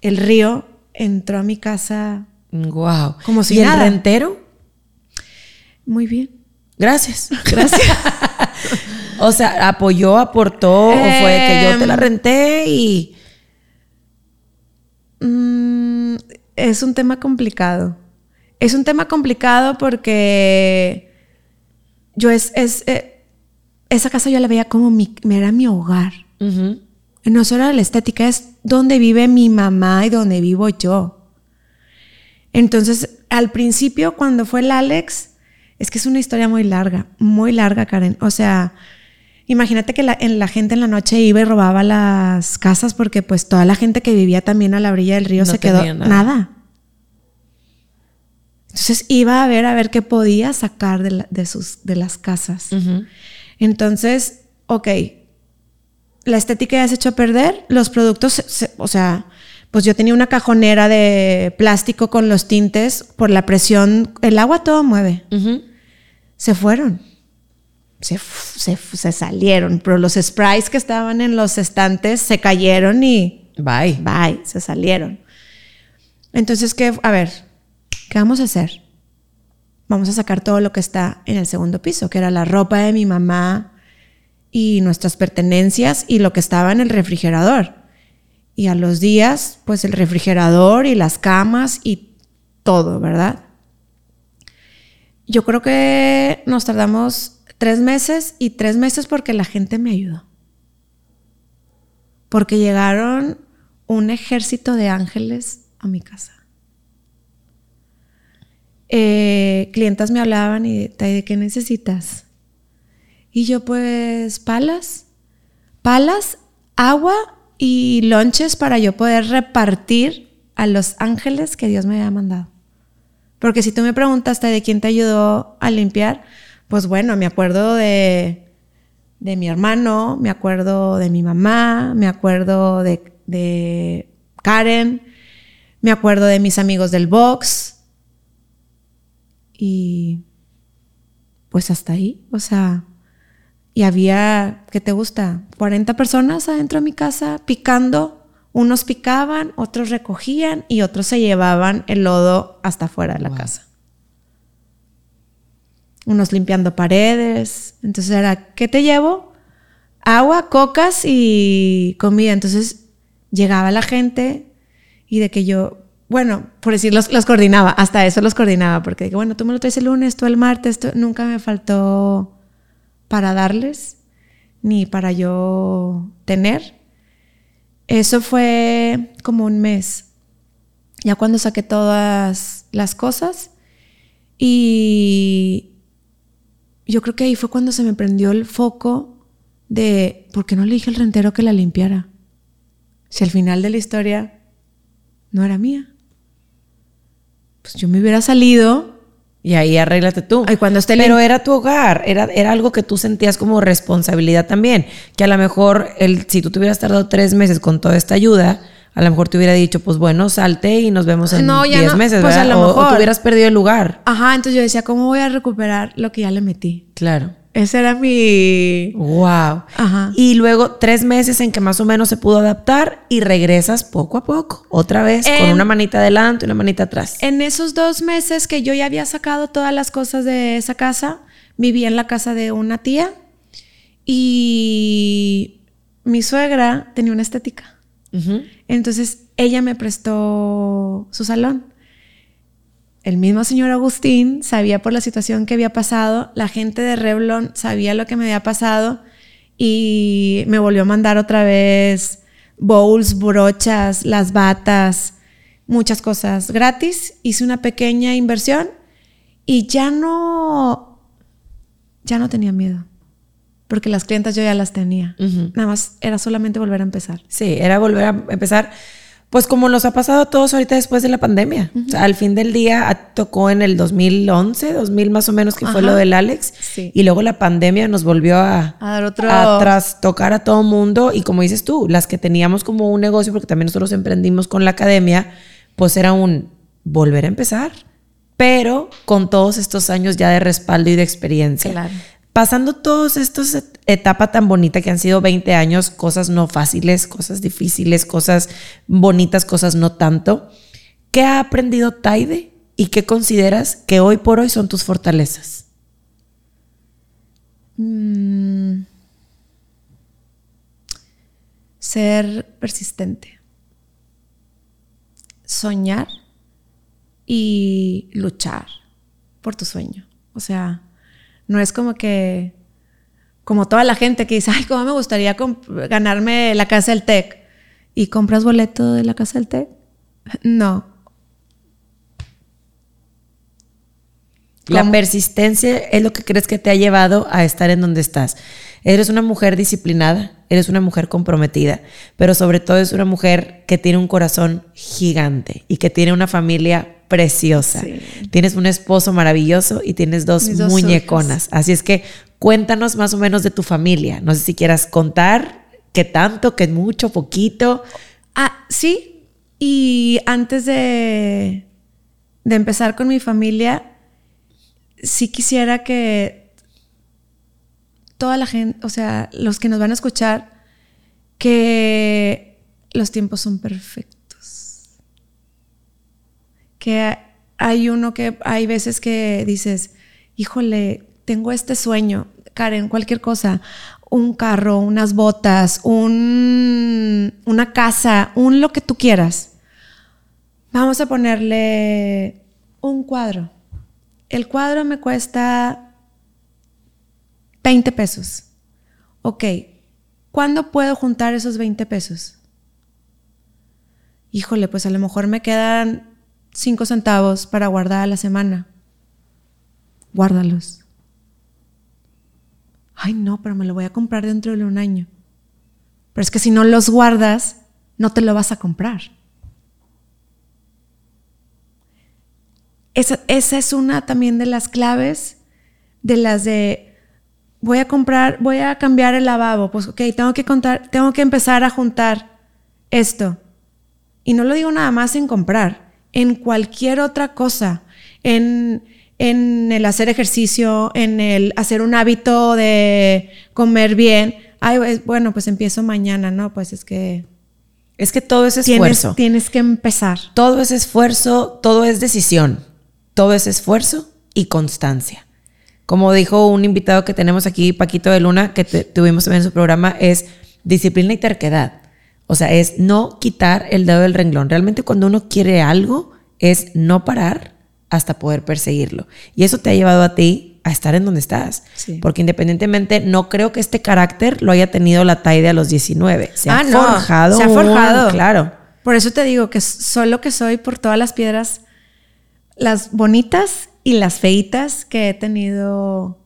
el río entró a mi casa Wow. Como si ¿Y nada. el rentero? muy bien. Gracias. Gracias. o sea, apoyó, aportó, o fue que yo te la Em, renté y. Mm, es un tema complicado. Es un tema complicado porque yo es, es eh, esa casa yo la veía como mi, era mi hogar. No solo la estética, es donde vive mi mamá y donde vivo yo. Entonces, al principio, cuando fue el Alex, es que es una historia muy larga, muy larga, Karen. O sea, imagínate que la, en la gente en la noche iba y robaba las casas porque pues toda la gente que vivía también a la orilla del río No se quedó nada. nada. Entonces iba a ver a ver qué podía sacar de, la- de sus, de las casas. Entonces, ok, la estética ya se echó a perder, los productos, se- se- o sea, pues yo tenía una cajonera de plástico con los tintes por la presión, el agua todo mueve, se fueron, se, se salieron, pero los sprays que estaban en los estantes se cayeron y Bye. bye, se salieron. Entonces, ¿qué? A ver, ¿qué vamos a hacer? Vamos a sacar todo lo que está en el segundo piso, que era la ropa de mi mamá y nuestras pertenencias y lo que estaba en el refrigerador. Y a los días, pues el refrigerador y las camas y todo, ¿verdad? Yo creo que nos tardamos tres meses y tres meses porque la gente me ayudó. Porque llegaron un ejército de ángeles a mi casa. Eh, clientas me hablaban y "Tai, de qué necesitas. Y yo pues palas, palas, agua y lonches para yo poder repartir a los ángeles que Dios me había mandado. Porque si tú me preguntaste de quién te ayudó a limpiar, pues bueno, me acuerdo de, de mi hermano, me acuerdo de mi mamá, me acuerdo de, de Karen, me acuerdo de mis amigos del box. Y pues hasta ahí, o sea, y había, ¿qué te gusta? 40 personas adentro de mi casa picando. Unos picaban, otros recogían y otros se llevaban el lodo hasta fuera de la Wow. casa. Unos limpiando paredes. Entonces era, ¿qué te llevo? Agua, cocas y comida. Entonces llegaba la gente y de que yo, bueno, por decir, los, los coordinaba, hasta eso los coordinaba, porque de que, bueno, tú me lo traes el lunes, tú el martes, tú- nunca me faltó para darles ni para yo tener. Eso fue como un mes. Ya cuando saqué todas las cosas y yo creo que ahí fue cuando se me prendió el foco de por qué no le dije al rentero que la limpiara. Si al final de la historia no era mía. Pues yo me hubiera salido Y ahí arréglate tú. Ay, cuando esté Pero era tu hogar, era, era algo que tú sentías como responsabilidad también. Que a lo mejor, el, si tú te hubieras tardado tres meses con toda esta ayuda, a lo mejor te hubiera dicho, pues bueno, salte y nos vemos en No, ya diez no, meses, pues a ¿verdad? lo O- o, mejor. te hubieras perdido el lugar. Ajá, entonces yo decía, ¿cómo voy a recuperar lo que ya le metí? Claro. Ese era mi... Wow. Ajá. Y luego tres meses en que más o menos se pudo adaptar y regresas poco a poco, otra vez, con una manita adelante y una manita atrás. En esos dos meses que yo ya había sacado todas las cosas de esa casa, viví en la casa de una tía y mi suegra tenía una estética. Entonces ella me prestó su salón. El mismo señor Agustín sabía por la situación que había pasado, la gente de Revlon sabía lo que me había pasado y me volvió a mandar otra vez bowls, brochas, las batas, muchas cosas gratis. Hice una pequeña inversión y ya no, ya no tenía miedo, porque las clientas yo ya las tenía. Nada más era solamente volver a empezar. Sí, era volver a empezar. Pues como nos ha pasado a todos ahorita después de la pandemia. O sea, al fin del día tocó en el 2011, 2000 más o menos, que fue lo del Alex. Sí. Y luego la pandemia nos volvió a, A dar otro- a trastocar a todo mundo. Y como dices tú, las que teníamos como un negocio, porque también nosotros emprendimos con la academia, pues era un volver a empezar. Pero con todos estos años ya de respaldo y de experiencia. Claro. Pasando todos estos et- etapa tan bonita que han sido 20 años, cosas no fáciles, cosas difíciles, cosas bonitas, cosas no tanto. ¿Qué ha aprendido Taide y qué consideras que hoy por hoy son tus fortalezas? Mm. ser persistente. Soñar y luchar por tu sueño. O sea, no es como que, como toda la gente que dice, ay, cómo me gustaría ganarme la casa del TEC. ¿Y compras boleto de la casa del TEC? No. La ¿Cómo? persistencia es lo que crees que te ha llevado a estar en donde estás. Eres una mujer disciplinada, eres una mujer comprometida, pero sobre todo es una mujer que tiene un corazón gigante y que tiene una familia preciosa. Sí. Tienes un esposo maravilloso y tienes dos muñeconas. Así es que cuéntanos más o menos de tu familia. No sé si quieras contar qué tanto, qué mucho, poquito. Ah, sí. Y antes de, de empezar con mi familia, sí quisiera que toda la gente, o sea, los que nos van a escuchar, que los tiempos son perfectos. Que hay uno que, hay veces que dices, híjole, tengo este sueño, Karen, cualquier cosa, un carro, unas botas, un, una casa, un lo que tú quieras. Vamos a ponerle un cuadro. El cuadro me cuesta 20 pesos. Ok, ¿cuándo puedo juntar esos 20 pesos? Híjole, pues a lo mejor me quedan 5 centavos para guardar a la semana. Guárdalos. Ay, no, pero me lo voy a comprar dentro de un año. Pero es que si no los guardas, no te lo vas a comprar. Esa, esa es una también de las claves de las de voy a comprar, voy a cambiar el lavabo. Pues ok, tengo que contar, tengo que empezar a juntar esto. Y no lo digo nada más en comprar, en cualquier otra cosa, en, en el hacer ejercicio, en el hacer un hábito de comer bien. Ay, bueno, pues empiezo mañana, ¿no? Pues es que Es que todo es tienes, esfuerzo. tienes que empezar. Todo es esfuerzo, todo es decisión. Todo es esfuerzo y constancia. Como dijo un invitado que tenemos aquí, Paquito de Luna, que te- tuvimos también en su programa, es disciplina y terquedad. O sea, es no quitar el dedo del renglón. Realmente cuando uno quiere algo, es no parar hasta poder perseguirlo. Y eso te ha llevado a ti a estar en donde estás. Sí. Porque independientemente, no creo que este carácter lo haya tenido la Taide a los 19. Se ha Ah, no, forjado. se ha un- forjado. claro. Por eso te digo que solo que soy por todas las piedras, las bonitas y las feitas que he tenido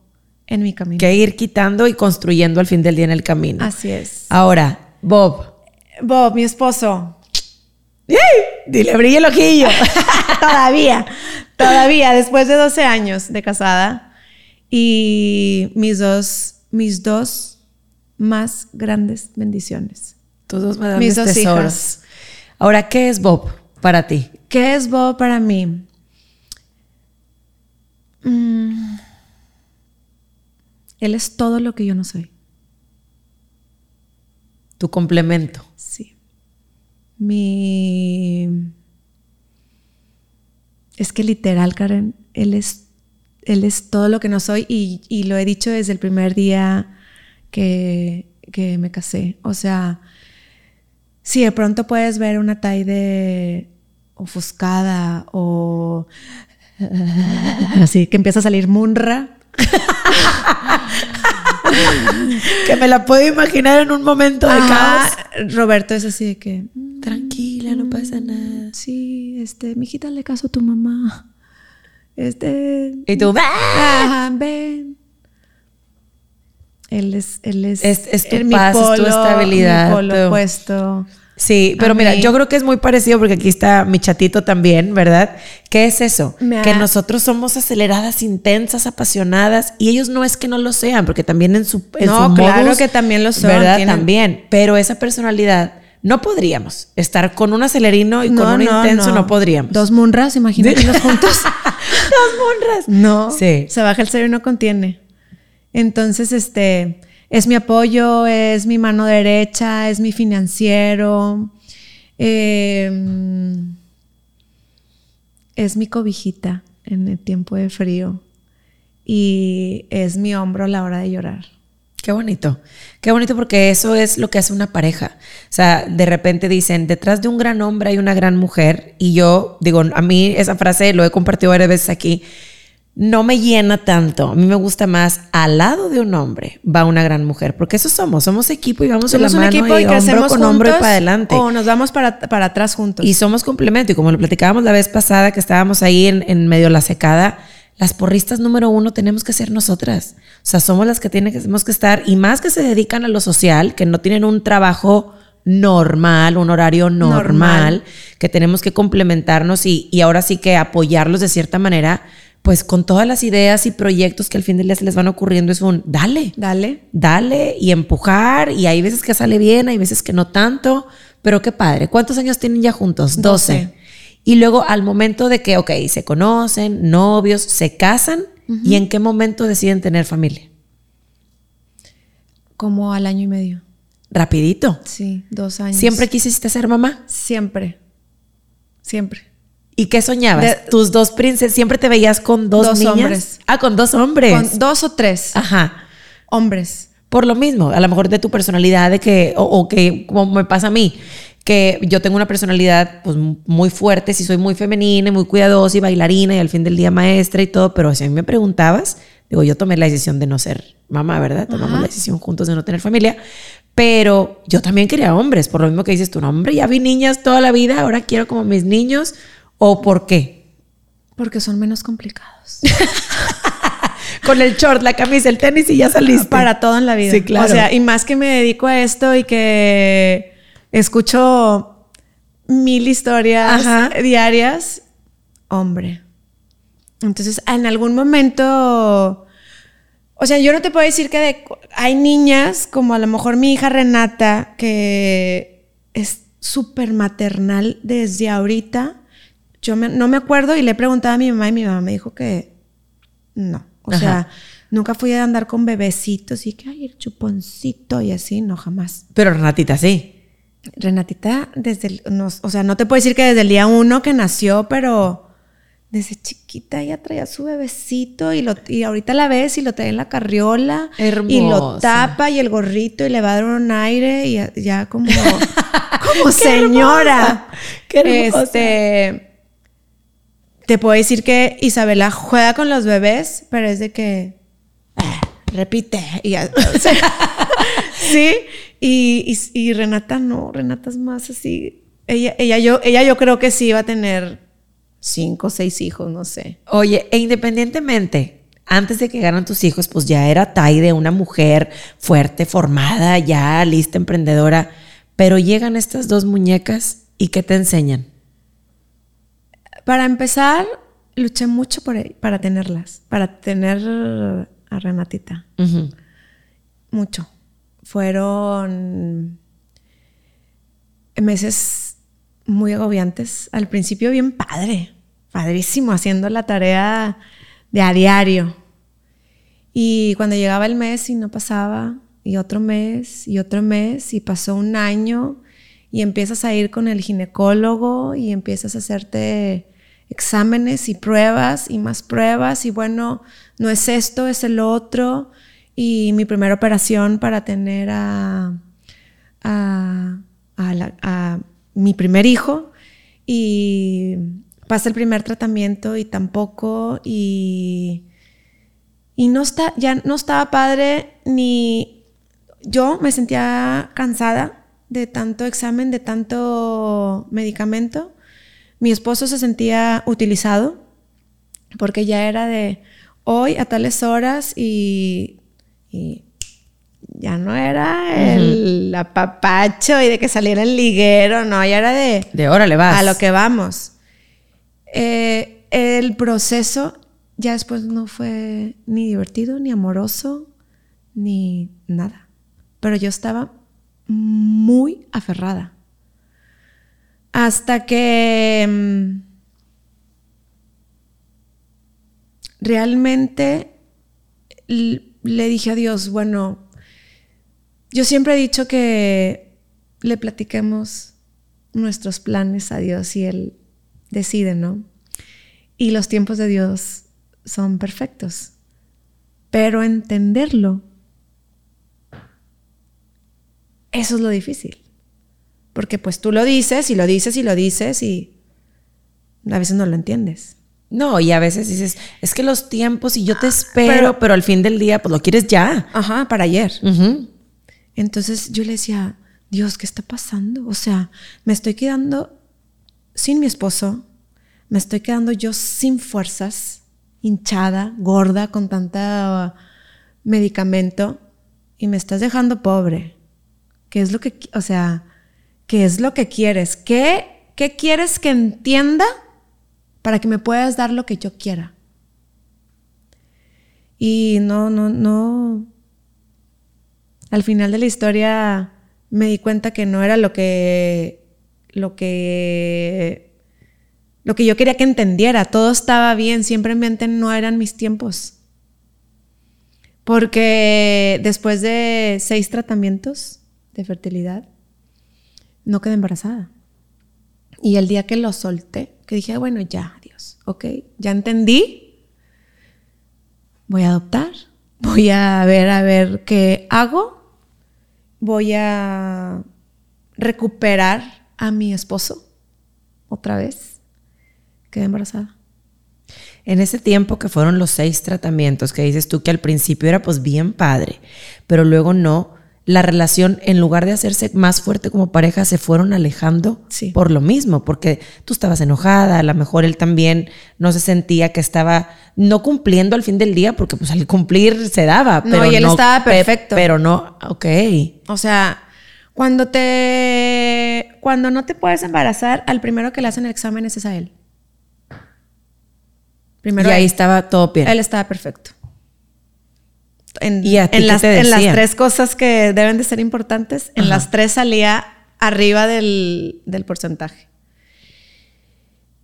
en mi camino. que ir quitando y construyendo al fin del día en el camino. Así es. Ahora, Bob, Bob, mi esposo, ¡Yay! dile brilla el ojillo. todavía, todavía, después de 12 años de casada y mis dos, mis dos más grandes bendiciones. Tus dos más Mis grandes dos tesoros. hijas. Ahora, ¿qué es Bob para ti? ¿Qué es Bob para mí? Mm. Él es todo lo que yo no soy. Tu complemento. Sí. Mi. Es que literal, Karen, él es, él es todo lo que no soy y, y lo he dicho desde el primer día que, que me casé. O sea, si de pronto puedes ver una Taide ofuscada o así que empieza a salir munra. Que me la puedo imaginar en un momento de Ajá, caos. Roberto es así de que Tranquila, no pasa nada. Sí, este, mijita, le caso a tu mamá. Este. Y tú. Ajá, ven. Él es, él es, Es- es tu paz, es tu estabilidad, Mi polo opuesto. Sí, pero mira, yo creo que es muy parecido porque aquí está mi chatito también, ¿verdad? ¿Qué es eso? Me ha- Que nosotros somos aceleradas, intensas, apasionadas y ellos no es que no lo sean, porque también en su en No, su claro modus, que también lo son, ¿verdad? tienen- También, pero esa personalidad no podríamos estar con un acelerino y con un intenso no, podríamos. Dos munras, imagínatelos juntos. Dos monras. No. Sí. Se baja el cero y no contiene. Entonces, este, es mi apoyo, es mi mano derecha, es mi financiero, eh, es mi cobijita en el tiempo de frío y es mi hombro a la hora de llorar. Qué bonito, qué bonito porque eso es lo que hace una pareja. O sea, de repente dicen, detrás de un gran hombre hay una gran mujer. Y yo digo, a mí esa frase lo he compartido varias veces aquí, no me llena tanto. A mí me gusta más al lado de un hombre va una gran mujer, porque eso somos, somos equipo y vamos Somos un la mano equipo y, y hombro crecemos con juntos hombro y para adelante. o nos vamos para, para atrás juntos. Y somos complemento. Y como lo platicábamos la vez pasada que estábamos ahí en, en medio de la secada, las porristas número uno tenemos que ser nosotras. O sea, somos las que tienen que, tenemos que estar, y más que se dedican a lo social, que no tienen un trabajo normal, un horario normal, Normal. que tenemos que complementarnos y, y ahora sí que apoyarlos de cierta manera, pues con todas las ideas y proyectos que al fin del día se les van ocurriendo, es un dale Dale. dale y empujar y hay veces que sale bien, hay veces que no tanto, pero qué padre. ¿Cuántos años tienen ya juntos? 12. Doce. Y luego al momento de que, ok, se conocen, novios, se casan, ¿y en qué momento deciden tener familia? Como al año y medio. Rapidito. Sí, dos años. ¿Siempre quisiste ser mamá? Siempre. Siempre. ¿Y qué soñabas? De- Tus dos princesas, siempre te veías con dos, Dos niñas. hombres. Ah, con dos hombres. Con dos o tres Ajá. hombres. Por lo mismo, a lo mejor de tu personalidad, de que, o, o que, como me pasa a mí, que yo tengo una personalidad pues, muy fuerte, si soy muy femenina, y muy cuidadosa y bailarina y al fin del día maestra y todo, pero si a mí me preguntabas, digo, yo tomé la decisión de no ser mamá, ¿verdad? Tomamos Ajá. la decisión juntos de no tener familia, pero yo también quería hombres, por lo mismo que dices tú, no, hombre, ya vi niñas toda la vida, ahora quiero como mis niños, o por qué? Porque son menos complicados. Con el short, la camisa, el tenis y ya saliste. Para todo en la vida. Sí, claro. O sea, y más que me dedico a esto y que escucho mil historias Ajá. diarias, hombre. Entonces, en algún momento, o sea, yo no te puedo decir que de- hay niñas, como a lo mejor mi hija Renata, que es súper maternal desde ahorita. Yo me- no me acuerdo y le he preguntado a mi mamá y mi mamá me dijo que no. O Ajá. sea, nunca fui a andar con bebecitos y que, ay, el chuponcito y así, no, jamás. Pero Renatita, sí. Renatita, desde el, no, o sea, no te puedo decir que desde el día uno que nació, pero desde chiquita ella traía su bebecito y, lo, y ahorita la ves y lo trae en la carriola y lo Hermosa. tapa y el gorrito y le va a dar un aire y ya, ya como, como señora. Qué hermosa. Este, te puedo decir que Isabela juega con los bebés, pero es de que ah, repite y o sea, sí y, Renata no, Renata es más así. Ella, ella, yo, ella yo creo que sí va a tener cinco o seis hijos, no sé. Oye, e independientemente, antes de que llegaran tus hijos, pues ya era Taide, una mujer fuerte, formada, ya lista, emprendedora. Pero llegan estas dos muñecas y ¿qué te enseñan? Para empezar, luché mucho por, e- para tenerlas, para tener a Renatita. Mucho. Fueron meses muy agobiantes. Al principio bien padre, padrísimo, haciendo la tarea de a diario. Y cuando llegaba el mes y no pasaba, y otro mes, y otro mes, y pasó un año, y empiezas a ir con el ginecólogo, y empiezas a hacerte exámenes y pruebas, y más pruebas, y bueno, no es esto, es el otro. Y mi primera operación para tener a, a, a mi primer hijo, y pasa el primer tratamiento y tampoco, y y no está, ya no estaba padre ni yo me sentía cansada de tanto examen, de tanto medicamento. Mi esposo se sentía utilizado porque ya era de hoy a tales horas y, y ya no era el apapacho y de que saliera el liguero, no, ya era de... De órale, vas. A lo que vamos. Eh, el proceso ya después no fue ni divertido, ni amoroso, ni nada. Pero yo estaba muy aferrada. Hasta que mm, realmente le dije a Dios, bueno, yo siempre he dicho que le platiquemos nuestros planes a Dios y Él decide, ¿no? Y los tiempos de Dios son perfectos. Pero entenderlo, eso es lo difícil. Porque pues tú lo dices y lo dices y lo dices y a veces no lo entiendes. No, y a veces dices, es que los tiempos y yo te espero, pero, al fin del día pues lo quieres ya. Ajá, para ayer. Entonces yo le decía, Dios, ¿qué está pasando? O sea, me estoy quedando sin mi esposo, me estoy quedando yo sin fuerzas, hinchada, gorda, con tanta medicamento, y me estás dejando pobre. ¿Qué es lo que, o sea, qué es lo que quieres? ¿Qué, qué quieres que entienda para que me puedas dar lo que yo quiera? Y no, no, no, al final de la historia me di cuenta que no era lo que lo que lo que yo quería que entendiera, todo estaba bien, simplemente no eran mis tiempos. Porque después de seis tratamientos de fertilidad, no quedé embarazada. Y el día que lo solté, que dije, bueno, ya, Dios, ok, ya entendí, voy a adoptar, voy a ver a ver qué hago voy a recuperar a mi esposo otra vez. Quedé embarazada. En ese tiempo que fueron los seis tratamientos, que dices tú que al principio era pues bien padre, pero luego no, la relación, en lugar de hacerse más fuerte como pareja, se fueron alejando por lo mismo, porque tú estabas enojada, a lo mejor él también no se sentía que estaba no cumpliendo al fin del día, porque pues al cumplir se daba. Pero no, y él estaba perfecto. pero no, ok. O sea, cuando te, cuando no te puedes embarazar, al primero que le hacen el examen es a él. Primero y ahí estaba todo bien. Él estaba perfecto en, las, tres cosas que deben de ser importantes, en las tres salía arriba del, porcentaje.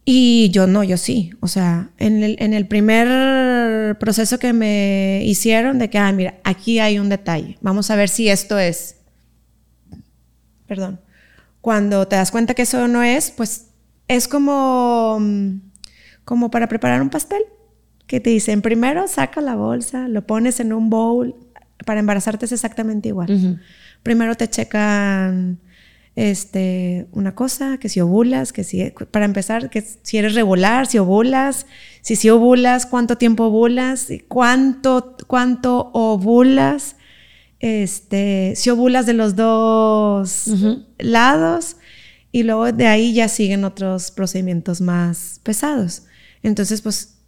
Y yo no, yo sí. O sea, en el, primer proceso que me hicieron de que, ah, mira, aquí hay un detalle. Vamos a ver si esto es. Perdón. Cuando te das cuenta que eso no es, pues es como, como para preparar un pastel que te dicen, primero saca la bolsa, lo pones en un bowl, para embarazarte es exactamente igual. Primero te checan este, una cosa, que si ovulas, que si, para empezar, que si eres regular, si ovulas, si si ovulas, cuánto tiempo ovulas, cuánto, cuánto ovulas, este, si ovulas de los dos lados, y luego de ahí ya siguen otros procedimientos más pesados. Entonces, pues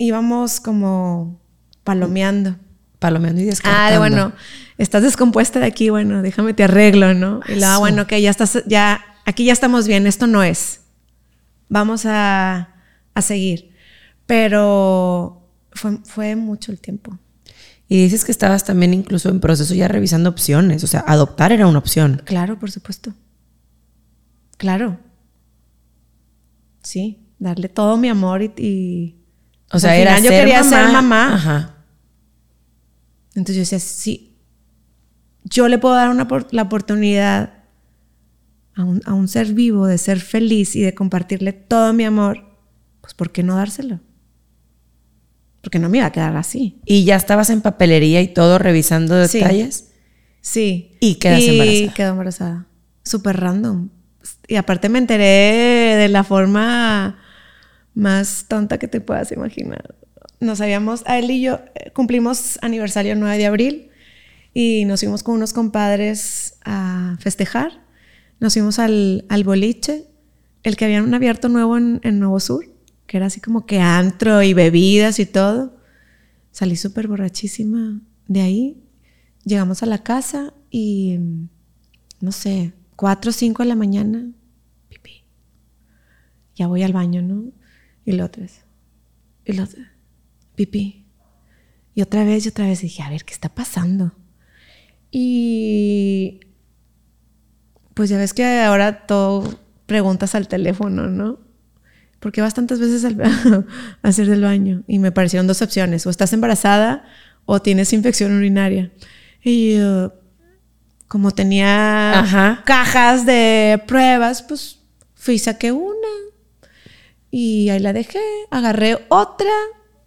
íbamos como palomeando. Palomeando y descartando. Ah, de bueno, estás descompuesta de aquí, bueno, déjame te arreglo, ¿no? Y luego, bueno, que ya estás, ya, aquí ya estamos bien, esto no es. Vamos a, a seguir. Pero fue, fue mucho el tiempo. Y dices que estabas también incluso en proceso ya revisando opciones, o sea, adoptar era una opción. Claro, por supuesto. Claro. Sí, darle todo mi amor y o sea, era yo quería ser mamá. Ajá. Entonces yo decía, sí, yo le puedo dar una, la oportunidad a un, a un, ser vivo de ser feliz y de compartirle todo mi amor, pues ¿por qué no dárselo? Porque no me iba a quedar así. ¿Y ya estabas en papelería y todo revisando detalles? Sí. ¿Y quedas y embarazada? quedó embarazada. Súper random. Y aparte me enteré de la forma más tonta que te puedas imaginar. Nos habíamos, a él y yo eh, cumplimos aniversario 9 de abril y nos fuimos con unos compadres a festejar. Nos fuimos al, al boliche, el que habían abierto nuevo en, en, Nuevo Sur, que era así como que antro y bebidas y todo. Salí súper borrachísima de ahí llegamos a la casa y, no sé, 4 o 5 de la mañana, pipí. Ya voy al baño, ¿no? Y la otra vez. Y la otra, pipí. Y otra vez y otra vez. Dije, a ver, ¿qué está pasando? Y pues ya ves que ahora todo preguntas al teléfono, ¿no? Porque bastantes veces al hacer del baño y me parecieron dos opciones, o estás embarazada o tienes infección urinaria. Y yo, como tenía cajas de pruebas, pues fui y saqué una y ahí la dejé, agarré otra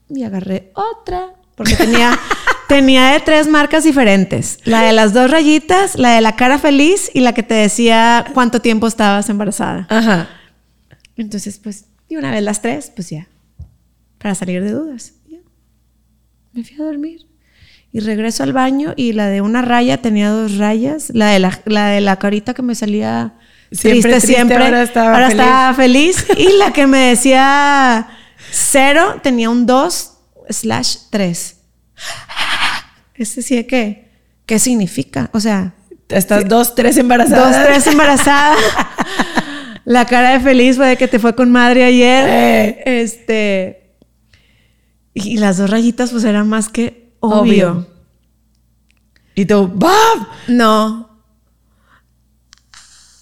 y agarré otra porque tenía Tenía de tres marcas diferentes. La de las dos rayitas, la de la cara feliz y la que te decía cuánto tiempo estabas embarazada. Ajá. Entonces, pues, y una vez las tres, pues ya. Para salir de dudas. Me fui a dormir. Y regreso al baño y la de una raya tenía dos rayas. La de la, la, de la carita que me salía siempre, triste, siempre. Ahora, estaba, ahora feliz. estaba feliz. Y la que me decía cero tenía un dos slash tres. Ese sí de qué? ¿Qué significa? O sea... Estás dos, tres embarazadas. Dos, tres embarazadas. La cara de feliz fue de que te fue con madre ayer. Eh. Este... Y las dos rayitas pues eran más que obvio. Y tú, ¡Bob! No.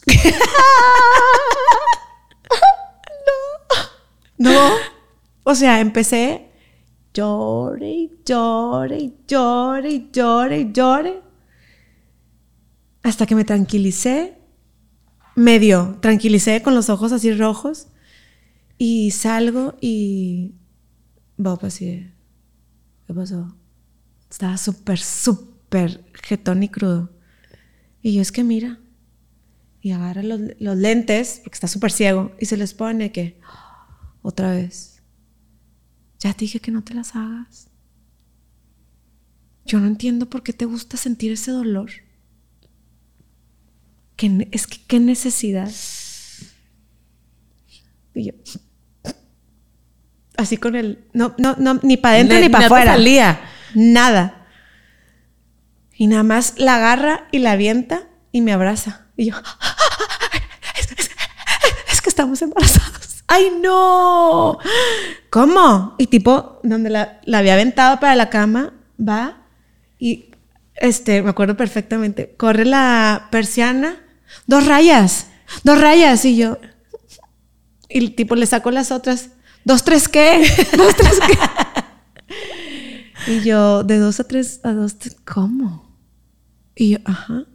no. No. O sea, empecé llore llore llore llore llore. Hasta que me tranquilicé, medio tranquilicé con los ojos así rojos. Y salgo y. Bob así ¿Qué pasó? Estaba súper, súper jetón y crudo. Y yo es que mira. Y agarra los, los lentes, porque está súper ciego, y se les pone que. Otra vez ya te dije que no te las hagas. Yo no entiendo por qué te gusta sentir ese dolor. es que qué necesidad. Y yo, así con el, no, no, no, ni para adentro ni, para afuera. Nada. Y nada más la agarra y la avienta y me abraza. Y yo, es que estamos embarazados. ¡Ay, no! ¿Cómo? Y tipo, donde la, había aventado para la cama, va y, este, me acuerdo perfectamente, corre la persiana, dos rayas, dos rayas, y yo, y tipo le saco las otras, dos, tres, ¿qué? Dos, tres, ¿qué? y yo, de dos a tres, a dos, ¿cómo? Y yo, ajá,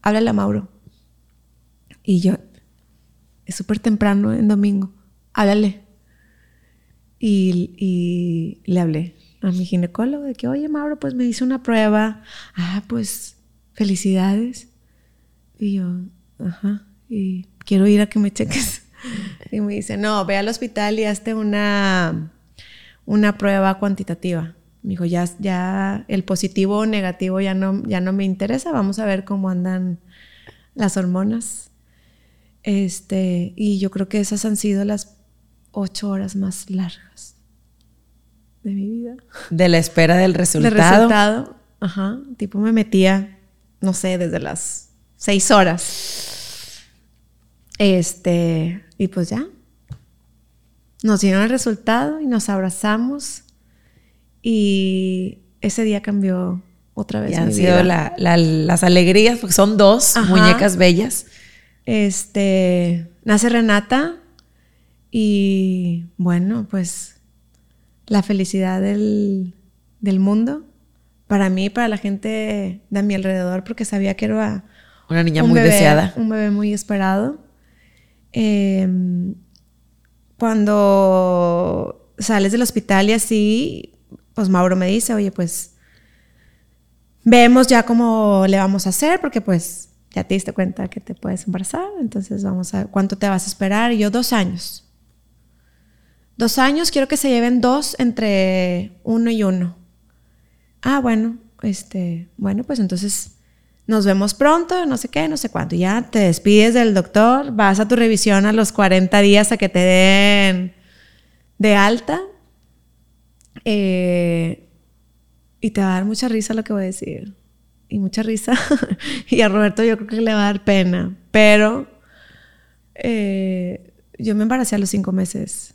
háblale a Mauro. Y yo, es súper temprano en domingo háblale. Y, le hablé a mi ginecólogo de que, oye, Mauro, pues me hice una prueba. Ah, pues felicidades. Y yo, ajá, y quiero ir a que me cheques. Y me dice, no, ve al hospital y hazte una, una prueba cuantitativa. Me dijo, ya, ya el positivo o negativo ya no, ya no me interesa, vamos a ver cómo andan las hormonas. Este, y yo creo que esas han sido las ocho horas más largas de mi vida. De la espera del resultado. Del resultado, ajá. Tipo me metía, no sé, desde las seis horas. Este, y pues ya. Nos dieron el resultado y nos abrazamos. Y ese día cambió otra vez. Y han sido las alegrías, porque son dos muñecas bellas. Este, nace Renata, y bueno, pues la felicidad del, mundo para mí, para la gente de mi alrededor, porque sabía que era una niña muy deseada. Un bebé muy esperado. Em, cuando sales del hospital y así, pues Mauro me dice, oye, pues vemos ya cómo le vamos a hacer, porque pues ya te diste cuenta que te puedes embarazar, entonces vamos a ver cuánto te vas a esperar. Y yo dos años. Dos años, quiero que se lleven dos entre uno y uno. Ah, bueno, este, bueno, pues entonces nos vemos pronto, no sé qué, no sé cuánto. Ya te despides del doctor, vas a tu revisión a los 40 días a que te den de alta. Eh, y te va a dar mucha risa lo que voy a decir. Y mucha risa. y a Roberto yo creo que le va a dar pena. Pero eh, yo me embaracé a los cinco meses.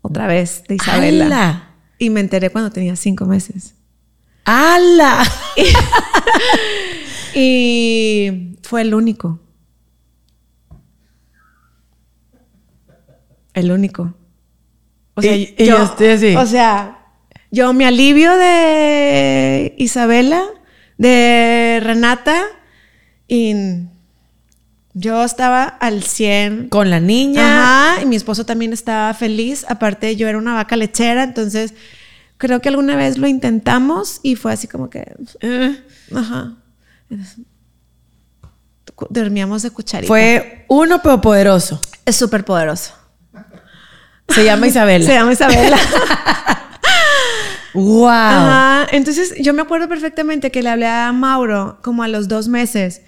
Otra vez, de Isabela. ¡Hala! Y me enteré cuando tenía cinco meses. ¡Hala! Y fue el único. El único. O sea, Y- y yo estoy así. O sea, yo me alivio de Isabela, de Renata, y yo estaba al 100. Con la niña. Ajá, y mi esposo también estaba feliz. Aparte, yo era una vaca lechera, entonces creo que alguna vez lo intentamos y fue así como que. Eh, Ajá. Dormíamos de cucharita. Fue uno pero poderoso. Es súper poderoso. Se llama Isabela. Se llama Isabela. ¡Wow! Ajá. Entonces yo me acuerdo perfectamente que le hablé a Mauro como a los dos meses.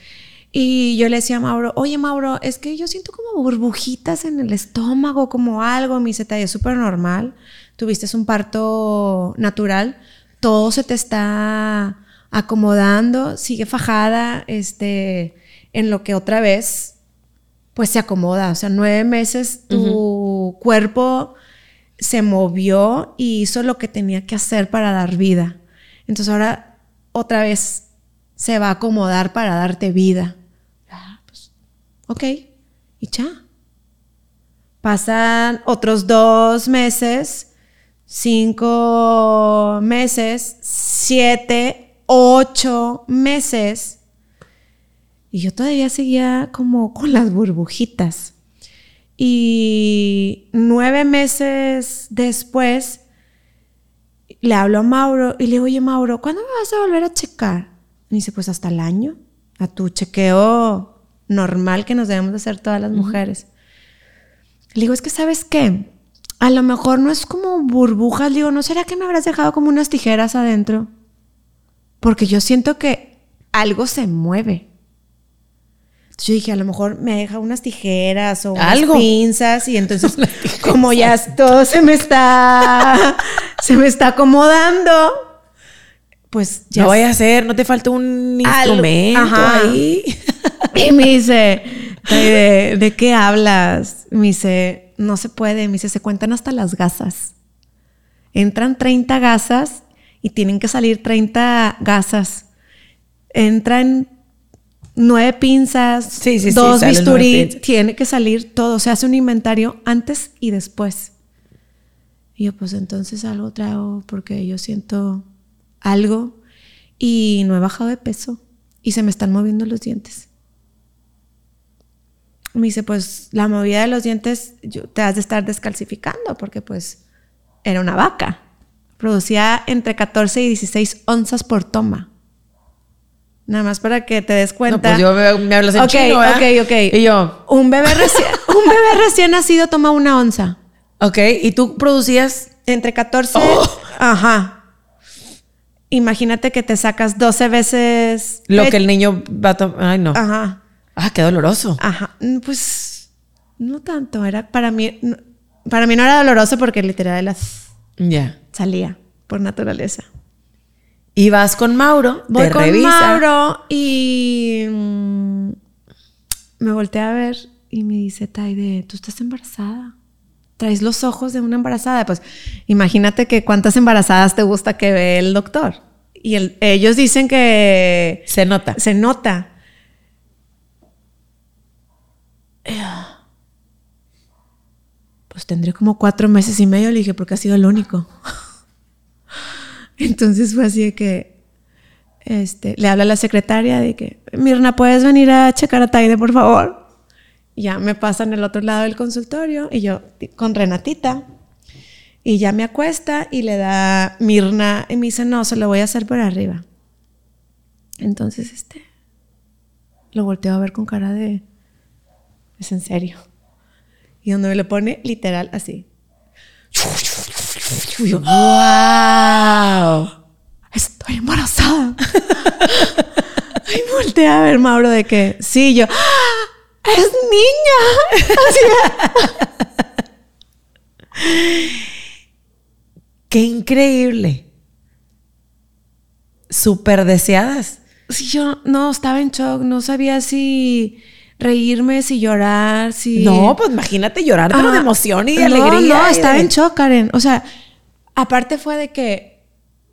Y yo le decía a Mauro, oye Mauro, es que yo siento como burbujitas en el estómago, como algo. Me dice, es súper normal. Tuviste un parto natural. Todo se te está acomodando. Sigue fajada este, en lo que otra vez pues se acomoda. O sea, nueve meses tu cuerpo se movió y hizo lo que tenía que hacer para dar vida. Entonces ahora otra vez se va a acomodar para darte vida. Ah, pues, ok, y ya. Pasan otros dos meses, cinco meses, siete, ocho meses. Y yo todavía seguía como con las burbujitas. Y nueve meses después le hablo a Mauro y le digo, oye Mauro, ¿cuándo me vas a volver a checar? Y dice, pues hasta el año, a tu chequeo normal que nos debemos de hacer todas las mujeres. Le digo, es que sabes qué, a lo mejor no es como burbujas, le digo, ¿no será que me habrás dejado como unas tijeras adentro? Porque yo siento que algo se mueve. Entonces yo dije, a lo mejor me deja unas tijeras o unas Algo. pinzas y entonces como ya todo se me está se me está acomodando, pues ya no vaya a ser, no te falta un Algo. instrumento Ajá. ahí. y me dice, ¿de, de qué hablas? Me dice, no se puede. Me dice, se cuentan hasta las gasas. Entran 30 gasas y tienen que salir 30 gasas. Entran nueve pinzas, Sí, sí, sí, dos nueve bisturí, tiene que salir todo. Se hace un inventario antes y después. Y yo, pues entonces algo traigo porque yo siento algo y no he bajado de peso y se me están moviendo los dientes. Me dice, pues la movida de los dientes yo- te has de estar descalcificando porque pues era una vaca. Producía entre 14 y 16 onzas por toma. Nada más para que te des No, cuenta. pues yo me, me hablas en chino, ok, ok. Y yo, Un bebé, recién, un bebé recién nacido toma una onza. ok, y tú producías Entre 14. Oh. Ajá. Imagínate que te sacas 12 veces. lo que el niño va a tomar. Ay, no. Ajá. Ah, qué doloroso. Ajá. Mm, Pues no tanto. Era para mí. no- para mí no era doloroso porque literal las Ya. salía por naturaleza. Y vas con Mauro, Voy te con revisa. Mauro y mm, me volteé a ver y me dice, Taide, tú estás embarazada. Traes los ojos de una embarazada. Pues imagínate que cuántas embarazadas te gusta que ve el doctor. Y el- ellos dicen que Se nota. se nota. Pues tendré como cuatro meses y medio, le dije, porque ha sido el único. Entonces fue así de que este, le habla a la secretaria de que, Mirna, ¿puedes venir a checar a Taide, por favor? Y ya me pasan el otro lado del consultorio y yo con Renatita. Y ya me acuesta y le da Mirna y me dice, no, se lo voy a hacer por arriba. Entonces, este, lo volteo a ver con cara de, es en serio. Y donde me lo pone literal así. Y yo, ¡Wow! estoy embarazada. y volteé a ver Mauro de que, sí, yo, ¡Ah! es niña. Así, ¡Qué increíble! Súper deseadas. si yo no estaba en shock, no sabía si reírme, si llorar, si. No, pues imagínate llorar pero de emoción y de no, alegría. No, estaba de- en shock, Karen. O sea, aparte fue de que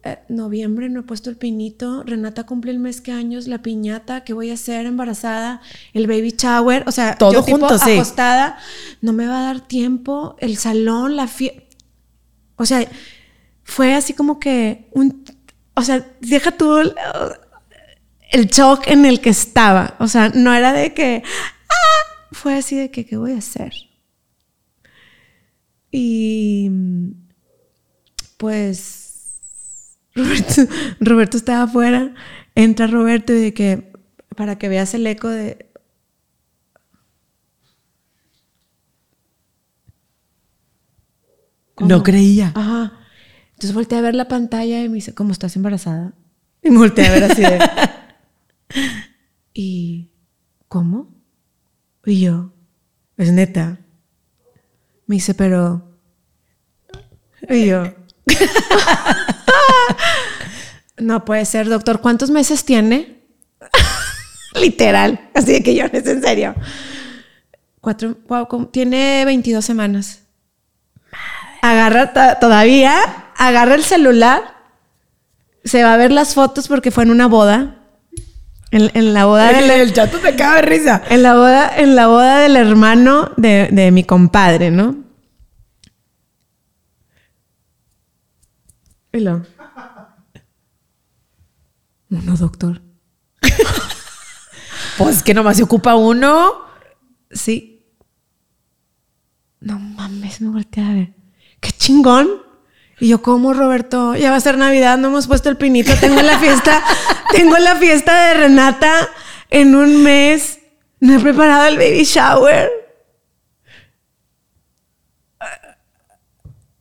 eh, noviembre no he puesto el pinito, Renata cumple el mes que años, la piñata, ¿qué voy a hacer embarazada? El baby shower, o sea, Todo yo tipo junto, sí. acostada, no me va a dar tiempo, el salón, la fiesta. O sea, fue así como que un. O sea, deja tú el, shock en el que estaba. O sea, no era de que. ¡ah! Fue así de que, ¿qué voy a hacer? Y. Pues. Roberto, Roberto estaba afuera. Entra Roberto y de que. Para que veas el eco de. No creía. Ajá. Entonces volteé a ver la pantalla y me dice, ¿cómo estás embarazada? Y me volteé a ver así de... ¿Y cómo? Y yo, es neta. Me dice, pero... Y yo... no puede ser, doctor. ¿Cuántos meses tiene? Literal. Así de que yo, es en serio. Cuatro, tiene 22 semanas agarra to- todavía, agarra el celular, se va a ver las fotos porque fue en una boda. En, en la boda El, del, el chato te caga de risa. en la boda, en la boda del hermano de, de mi compadre, ¿no? Y lo. Uno, doctor. Pues que nomás se ocupa uno. Sí. No mames, me volteé a ver. ¡Qué chingón! Y yo, ¿cómo, Roberto? Ya va a ser Navidad, no hemos puesto el pinito. Tengo la fiesta, tengo la fiesta de Renata en un mes. No he preparado el baby shower.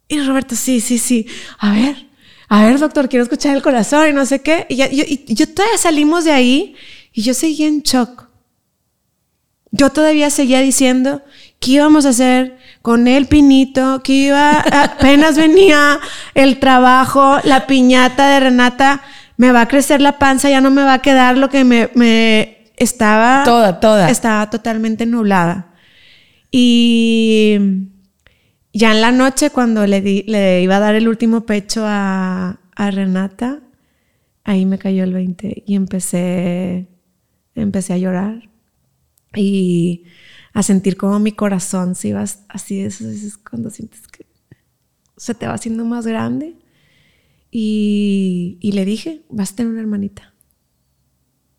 Y Roberto, sí, sí, sí. A ver, a ver, doctor, quiero escuchar el corazón y no sé qué. Y, ya- yo, y yo todavía salimos de ahí y yo seguía en shock. Yo todavía seguía diciendo que íbamos a hacer con el pinito, que iba, apenas venía el trabajo, la piñata de Renata, me va a crecer la panza, ya no me va a quedar lo que me, me estaba. Toda, toda. Estaba totalmente nublada. Y ya en la noche, cuando le, di- le iba a dar el último pecho a, a Renata, ahí me cayó el 20 y empecé, empecé a llorar y a sentir como mi corazón se iba así, eso es cuando sientes que se te va haciendo más grande. Y, y le dije, vas a tener una hermanita.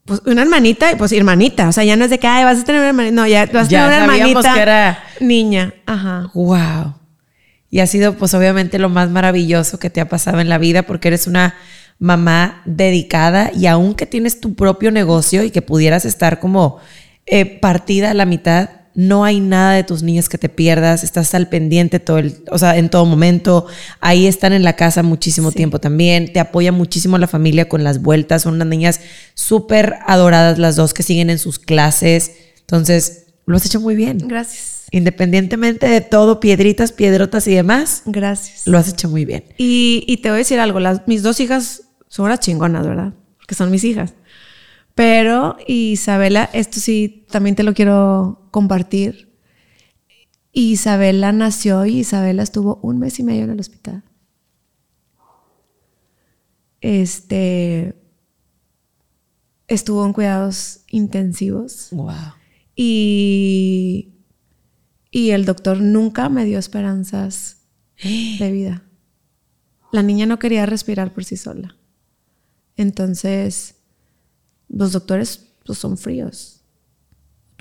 Pues una hermanita y pues hermanita. O sea, ya no es de que, ay, vas a tener una hermanita. No, ya vas a Ya tener una hermanita. que era- Niña. Ajá. Wow. Y ha sido pues obviamente lo más maravilloso que te ha pasado en la vida porque eres una mamá dedicada y aunque tienes tu propio negocio y que pudieras estar como eh, partida a la mitad, no hay nada de tus niñas que te pierdas, estás al pendiente todo el, o sea, en todo momento, ahí están en la casa muchísimo Sí. tiempo también, te apoya muchísimo la familia con las vueltas, son unas niñas súper adoradas las dos que siguen en sus clases, entonces lo has hecho muy bien. Gracias. Independientemente de todo, piedritas, piedrotas y demás, Gracias. lo has hecho muy bien. Y, y te voy a decir algo, las, mis dos hijas son unas chingonas, ¿verdad? Porque son mis hijas. Pero Isabela, esto sí, también te lo quiero compartir. Isabela nació y Isabela estuvo un mes y medio en el hospital. Este estuvo en cuidados intensivos Wow. y, y el doctor nunca me dio esperanzas de vida. La niña no quería respirar por sí sola. Entonces, los doctores pues, son fríos.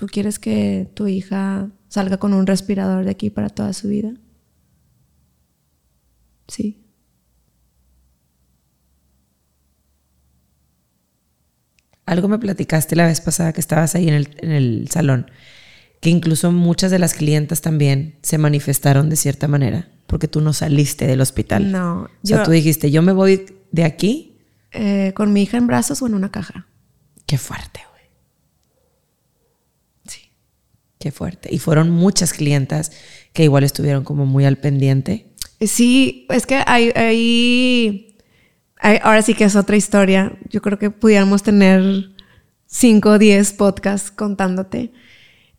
¿Tú quieres que tu hija salga con un respirador de aquí para toda su vida? Sí. Algo me platicaste la vez pasada que estabas ahí en el, en el salón, que incluso muchas de las clientas también se manifestaron de cierta manera, porque tú no saliste del hospital. No, O sea, yo- tú dijiste, yo me voy de aquí. Eh, con mi hija en brazos o en una caja. Qué fuerte, güey. Sí. Qué fuerte. Y fueron muchas clientas que igual estuvieron como muy al pendiente. Sí, es que hay, hay- hay- ahora sí que es otra historia. Yo creo que pudiéramos tener 5 o 10 podcasts contándote.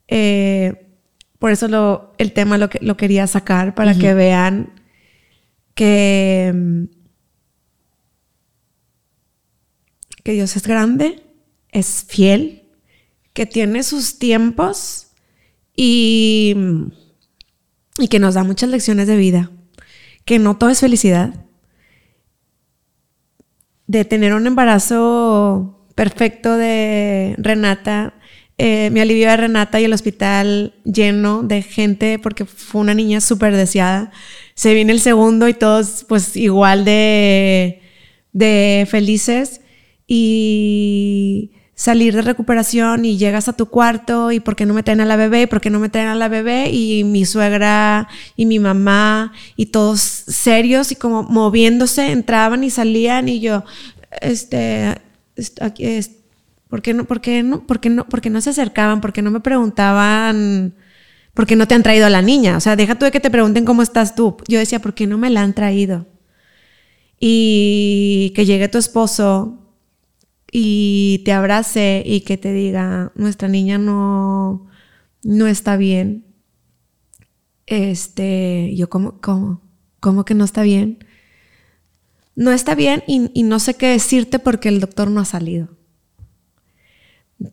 Eh, por eso lo, el tema lo, lo quería sacar para que vean que, que Dios es grande, es fiel, que tiene sus tiempos y, y que nos da muchas lecciones de vida, que no todo es felicidad, de tener un embarazo perfecto de Renata, eh, me alivió a Renata y el hospital lleno de gente porque fue una niña súper deseada. Se viene el segundo y todos pues igual de, de felices y salir de recuperación y llegas a tu cuarto y por qué no me traen a la bebé, y por qué no me traen a la bebé y mi suegra y mi mamá y todos serios y como moviéndose, entraban y salían y yo, este, aquí, ¿por qué no, por qué no, por qué no, por qué no se acercaban, por qué no me preguntaban, por qué no te han traído a la niña? O sea, deja tú de que te pregunten cómo estás tú. Yo decía, ¿por qué no me la han traído? Y que llegue tu esposo y te abrace y que te diga, nuestra niña no, no está bien. Este, yo como, ¿cómo? ¿Cómo que no está bien? No está bien y, no sé qué decirte porque el doctor no ha salido.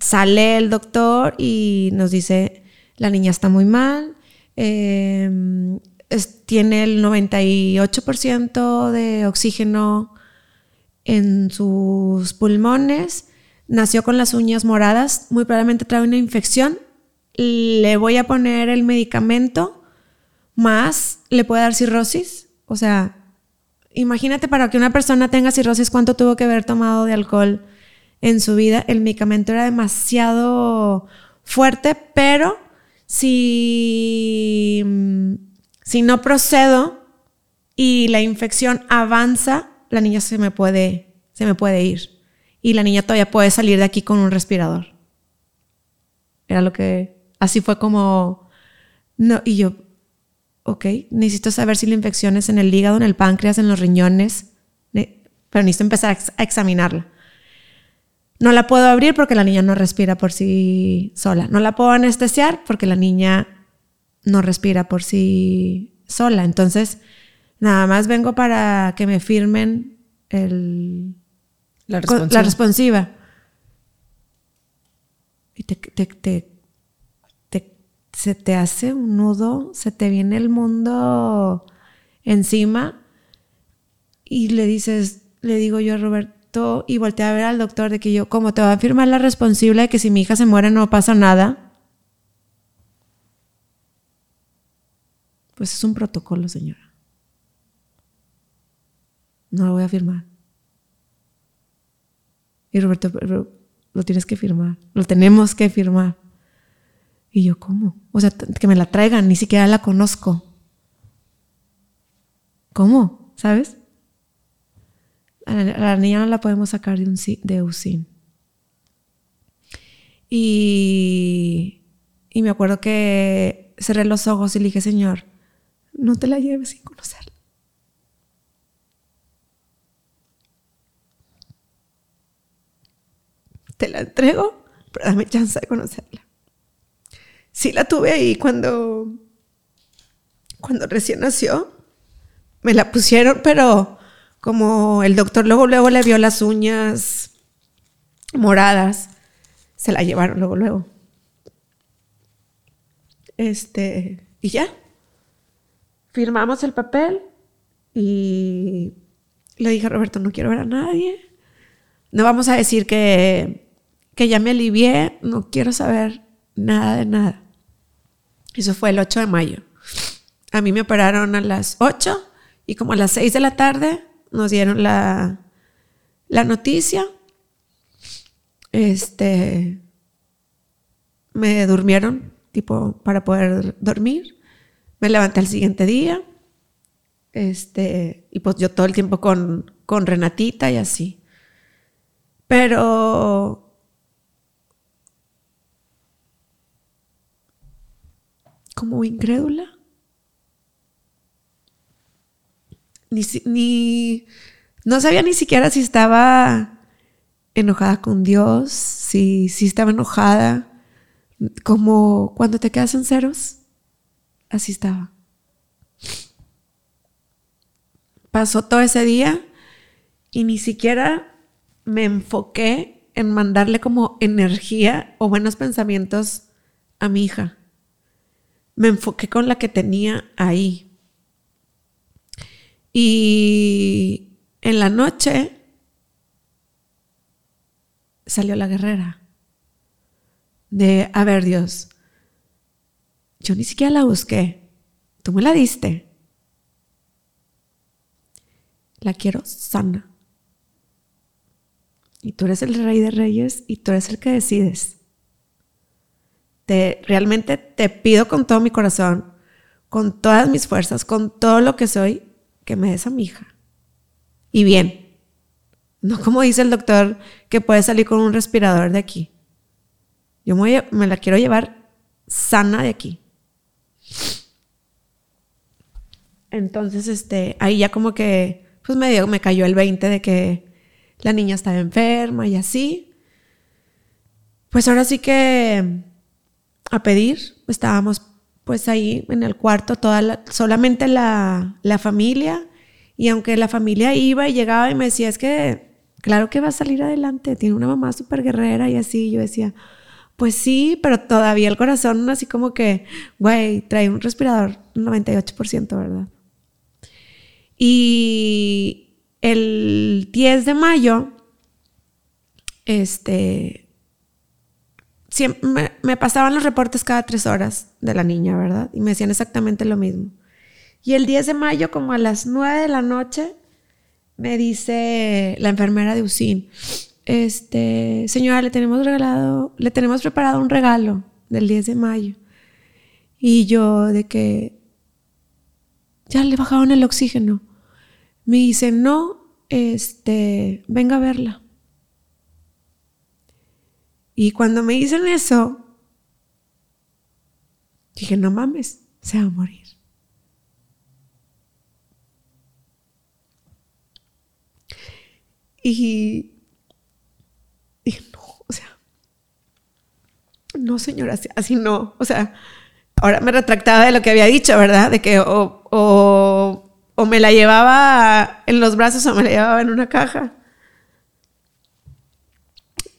Sale el doctor y nos dice, la niña está muy mal, em, tiene el 98% de oxígeno en sus pulmones, nació con las uñas moradas, muy probablemente trae una infección, le voy a poner el medicamento, más le puede dar cirrosis, o sea, imagínate para que una persona tenga cirrosis cuánto tuvo que haber tomado de alcohol en su vida, el medicamento era demasiado fuerte, pero si, si no procedo y la infección avanza, la niña se me puede, se me puede ir. Y la niña todavía puede salir de aquí con un respirador. Era lo que, así fue como, no, y yo, ok, necesito saber si la infección es en el hígado, en el páncreas, en los riñones, pero necesito empezar a examinarla. No la puedo abrir porque la niña no respira por sí sola. No la puedo anestesiar porque la niña no respira por sí sola. Entonces, Nada más vengo para que me firmen el, la, responsiva. Y te, te, se te hace un nudo, se te viene el mundo encima y le dices, le digo yo a Roberto y volteé a ver al doctor de que yo, como te va a firmar la responsable de que si mi hija se muere no pasa nada. Pues es un protocolo, señora. No lo voy a firmar. Y Roberto, lo tienes que firmar. Lo tenemos que firmar. Y yo, ¿cómo? O sea, que me la traigan, ni siquiera la conozco. ¿Cómo? ¿Sabes? A la, niña no la podemos sacar de, un, de USIN. Y, y me acuerdo que cerré los ojos y le dije, Señor, no te la lleves sin conocerla. Te la entrego, pero dame chance de conocerla. Sí la tuve ahí cuando, cuando recién nació. Me la pusieron, pero como el doctor luego, luego le vio las uñas moradas, se la llevaron luego, luego. Este, y ya. Firmamos el papel y le dije a Roberto, no quiero ver a nadie. No vamos a decir que que ya me alivié, no quiero saber nada de nada. Eso fue el 8 de mayo. A mí me operaron a las 8 y como a las 6 de la tarde nos dieron la, la noticia. Este, me durmieron, tipo, para poder dormir. Me levanté al siguiente día. Este, y pues yo todo el tiempo con, con Renatita y así. Pero como incrédula. Ni, ni, no sabía ni siquiera si estaba enojada con Dios, sí, sí estaba enojada, como cuando te quedas en ceros, así estaba. Pasó todo ese día y ni siquiera me enfoqué en mandarle como energía o buenos pensamientos a mi hija. Me enfoqué con la que tenía ahí. Y en la noche salió la guerrera. De, a ver Dios, yo ni siquiera la busqué, tú me la diste. La quiero sana. Y tú eres el rey de reyes y tú eres el que decides. Te, realmente te pido con todo mi corazón, con todas mis fuerzas, con todo lo que soy, que me des a mi hija. Y bien. No como dice el doctor que puede salir con un respirador de aquí. Yo me, me la quiero llevar sana de aquí. Entonces, este, ahí ya como que, pues me, dio, me cayó el 20 de que la niña estaba enferma y así. Pues ahora sí que a pedir, estábamos pues ahí en el cuarto, toda solamente la, la familia. Y aunque la familia iba y llegaba y me decía, es que claro que va a salir adelante, tiene una mamá súper guerrera y así, yo decía, pues sí, pero todavía el corazón así como que, güey, trae un respirador 98%, ¿verdad? Y el 10 de mayo, este, siempre me, pasaban los reportes cada tres horas de la niña, ¿verdad? Y me decían exactamente lo mismo. Y el 10 de mayo, como a las 9 de la noche, me dice la enfermera de USIN, este, señora, le tenemos regalado, le tenemos preparado un regalo del 10 de mayo. Y yo de que ya le bajaron el oxígeno. Me dice, no, este, venga a verla. Y cuando me dicen eso, dije, no mames, se va a morir. Y dije, no, o sea, no señora, así no. O sea, ahora me retractaba de lo que había dicho, ¿verdad? De que o, o, o me la llevaba en los brazos o me la llevaba en una caja.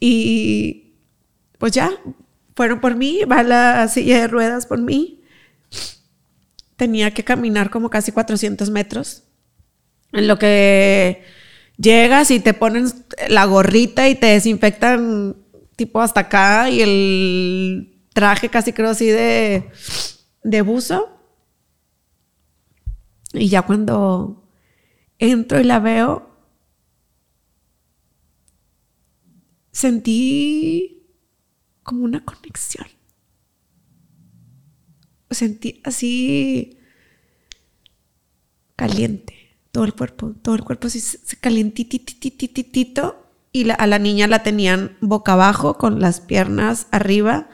Y pues ya, fueron por mí, va la silla de ruedas por mí. Tenía que caminar como casi 400 metros. En lo que llegas y te ponen la gorrita y te desinfectan tipo hasta acá y el traje casi creo así de, de buzo. Y ya cuando entro y la veo, sentí como una conexión. Sentí así caliente. Todo el cuerpo, todo el cuerpo así se calientititititito y a la niña la tenían boca abajo con las piernas arriba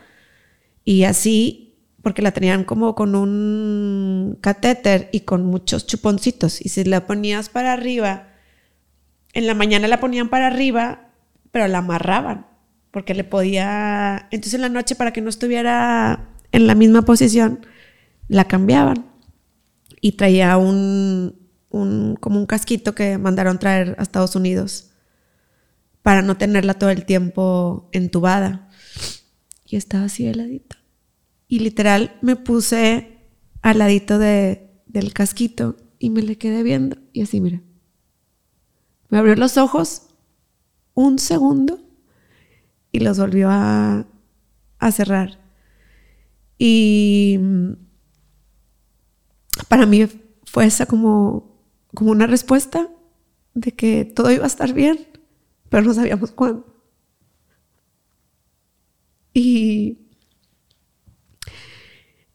y así porque la tenían como con un catéter y con muchos chuponcitos. Y si la ponías para arriba en la mañana la ponían para arriba pero la amarraban porque le podía entonces en la noche para que no estuviera en la misma posición la cambiaban y traía un como un casquito que mandaron traer a Estados Unidos para no tenerla todo el tiempo entubada. Y estaba así heladita. Y literal me puse al ladito de, del casquito y me le quedé viendo. Y así, mira. Me abrió los ojos un segundo y los volvió a, a cerrar. Y mm, para mí fue esa como como una respuesta de que todo iba a estar bien, pero no sabíamos cuándo. Y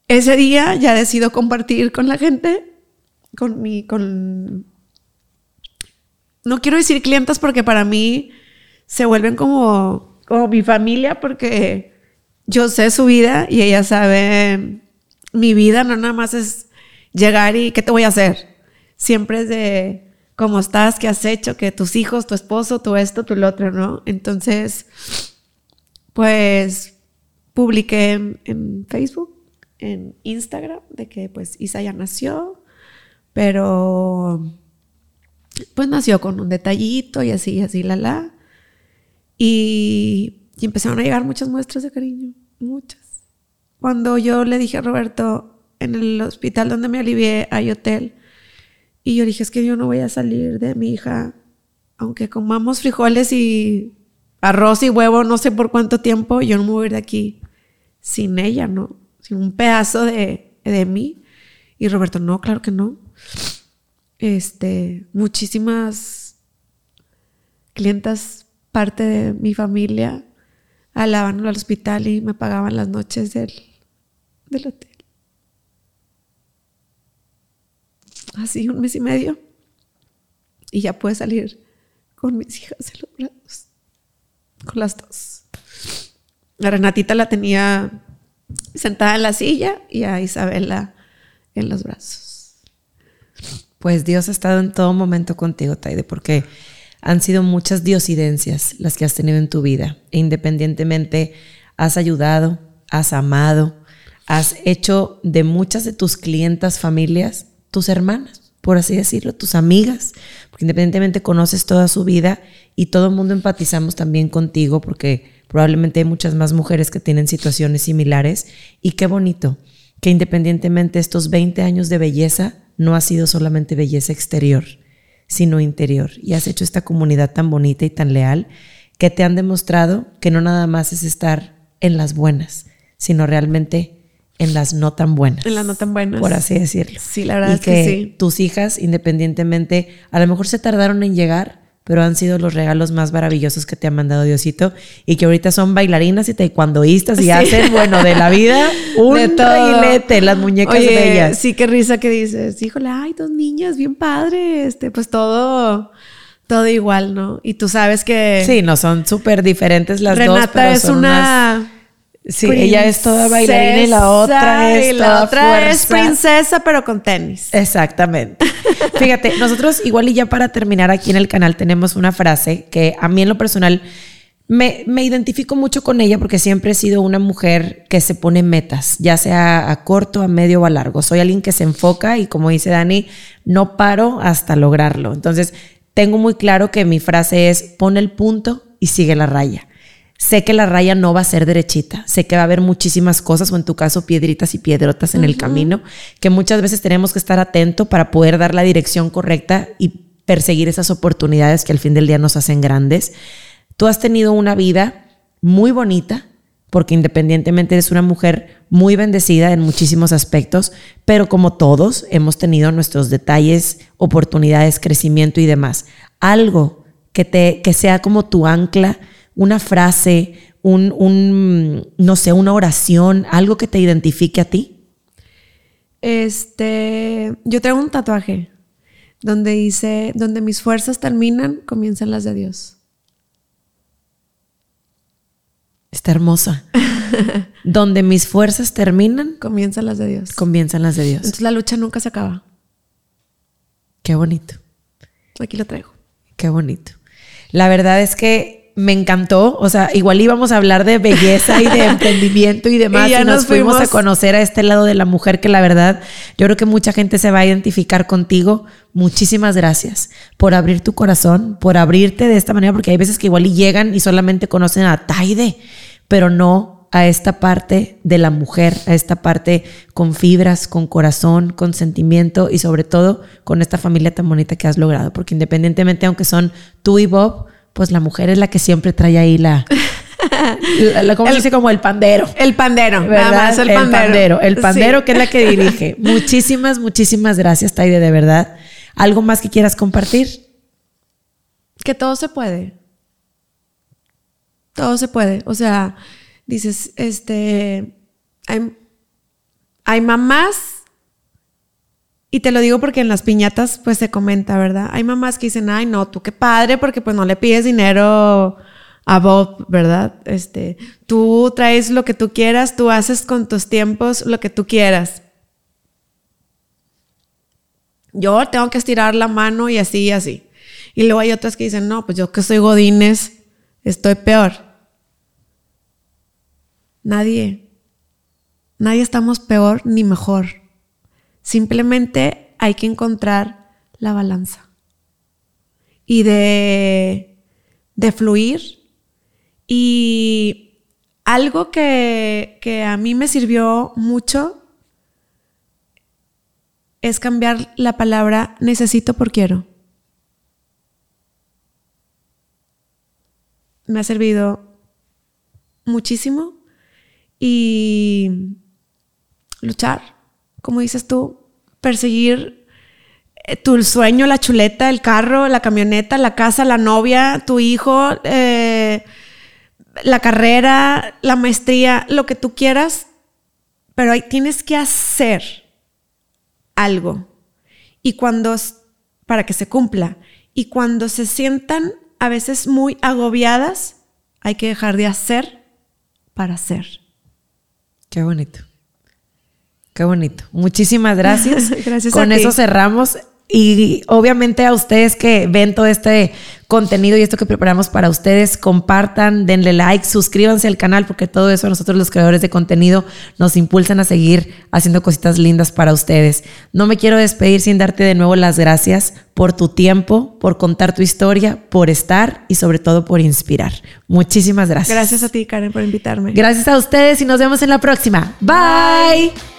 ese día ya decido compartir con la gente, con mi, con... No quiero decir clientas porque para mí se vuelven como, como mi familia porque yo sé su vida y ella sabe mi vida, no nada más es llegar y ¿qué te voy a hacer? siempre es de cómo estás, qué has hecho, que tus hijos, tu esposo, tu esto, tu lo otro, ¿no? Entonces, pues publiqué en, en Facebook, en Instagram, de que pues Isa ya nació, pero pues nació con un detallito y así, así, la, la. Y, empezaron a llegar muchas muestras de cariño, muchas. Cuando yo le dije a Roberto, en el hospital donde me alivié, hay hotel, y yo dije, es que yo no voy a salir de mi hija, aunque comamos frijoles y arroz y huevo, no sé por cuánto tiempo, yo no me voy a ir de aquí sin ella, ¿no? Sin un pedazo de, de mí. Y Roberto, no, claro que no. Este, muchísimas clientas, parte de mi familia, alaban al hospital y me pagaban las noches del, del hotel. Así un mes y medio. Y ya pude salir con mis hijas en los brazos. Con las dos. A Renatita la tenía sentada en la silla y a Isabela en los brazos. Pues Dios ha estado en todo momento contigo, Taide, porque han sido muchas diosidencias las que has tenido en tu vida. E independientemente, has ayudado, has amado, has hecho de muchas de tus clientas familias tus hermanas, por así decirlo, tus amigas, porque independientemente conoces toda su vida y todo el mundo empatizamos también contigo porque probablemente hay muchas más mujeres que tienen situaciones similares y qué bonito que independientemente estos 20 años de belleza no ha sido solamente belleza exterior, sino interior y has hecho esta comunidad tan bonita y tan leal que te han demostrado que no nada más es estar en las buenas, sino realmente en las no tan buenas. En las no tan buenas. Por así decirlo. Sí, la verdad y es que, sí. tus hijas, independientemente, a lo mejor se tardaron en llegar, pero han sido los regalos más maravillosos que te ha mandado Diosito y que ahorita son bailarinas y taekwondoístas y Sí. hacen, bueno, de la vida un De las muñecas Oye, bellas. Sí, qué risa que dices. Híjole, ay, dos niñas, bien padre. Este, pues todo, todo igual, ¿no? Y tú sabes que Sí, no, son súper diferentes las dos. Renata es una. unas- Sí, ella es toda bailarina y la otra es y la toda otra es princesa, pero con tenis. Exactamente. Fíjate, nosotros igual y ya para terminar aquí en el canal tenemos una frase que a mí en lo personal me, me identifico mucho con ella porque siempre he sido una mujer que se pone metas, ya sea a corto, a medio o a largo. Soy alguien que se enfoca y como dice Dani, no paro hasta lograrlo. Entonces, tengo muy claro que mi frase es pon el punto y sigue la raya. Sé que la raya no va a ser derechita, sé que va a haber muchísimas cosas, o en tu caso, piedritas y piedrotas en el camino, que muchas veces tenemos que estar atento para poder dar la dirección correcta y perseguir esas oportunidades que al fin del día nos hacen grandes. Tú has tenido una vida muy bonita, porque independientemente eres una mujer muy bendecida en muchísimos aspectos, pero como todos hemos tenido nuestros detalles, oportunidades, crecimiento y demás. Algo que, te, que sea como tu ancla, una frase, un, un, no sé, una oración, algo que te identifique a ti. Este, yo tengo un tatuaje donde dice, donde mis fuerzas terminan, comienzan las de Dios. Está hermosa. Donde mis fuerzas terminan, Comienzan las de Dios. comienzan las de Dios. Entonces la lucha nunca se acaba. Qué bonito. Aquí lo traigo. Qué bonito. La verdad es que me encantó. O sea, igual íbamos a hablar de belleza y de emprendimiento y demás. Y Y, nos, nos fuimos, fuimos. a conocer a este lado de la mujer que la verdad, yo creo que mucha gente se va a identificar contigo. Muchísimas gracias por abrir tu corazón, por abrirte de esta manera, porque hay veces que igual y llegan y solamente conocen a Taide, pero no a esta parte de la mujer, a esta parte con fibras, con corazón, con sentimiento y sobre todo con esta familia tan bonita que has logrado, porque independientemente, aunque son tú y Bob, pues la mujer es la que siempre trae ahí la, la, la- ¿cómo se El- dice? Como el pandero. El pandero, ¿verdad? nada más el pandero. El pandero Sí. que es la que dirige. Muchísimas, muchísimas gracias, Taide, de verdad. ¿Algo más que quieras compartir? Que todo se puede. Todo se puede. O sea, dices, este, hay, hay mamás, y te lo digo porque en las piñatas pues se comenta, ¿verdad? Hay mamás que dicen, ay, no, tú qué padre, porque pues no le pides dinero a Bob, ¿verdad? Este, tú traes lo que tú quieras, tú haces con tus tiempos lo que tú quieras. Yo tengo que estirar la mano y así y así. Y luego hay otras que dicen, no, pues yo que soy Godines, estoy peor. Nadie. Nadie estamos peor ni mejor. Simplemente hay que encontrar la balanza. Y de, de fluir. Y algo que, que a mí me sirvió mucho es cambiar la palabra necesito por quiero. Me ha servido muchísimo y luchar, como dices tú, perseguir eh, tu sueño, la chuleta, el carro, la camioneta, la casa, la novia, tu hijo, eh, la carrera, la maestría, lo que tú quieras, pero ahí tienes que hacer algo. Y cuando, para que se cumpla, y cuando se sientan a veces muy agobiadas, hay que dejar de hacer para hacer. Qué bonito. Qué bonito. Muchísimas gracias. gracias Con a ti. eso cerramos. Y obviamente a ustedes que ven todo este contenido y esto que preparamos para ustedes, compartan, denle like, suscríbanse al canal porque todo eso a nosotros los creadores de contenido nos impulsan a seguir haciendo cositas lindas para ustedes. No me quiero despedir sin darte de nuevo las gracias por tu tiempo, por contar tu historia, por estar y sobre todo por inspirar. Muchísimas gracias. Gracias a ti, Karen, por invitarme. Gracias a ustedes y nos vemos en la próxima. Bye.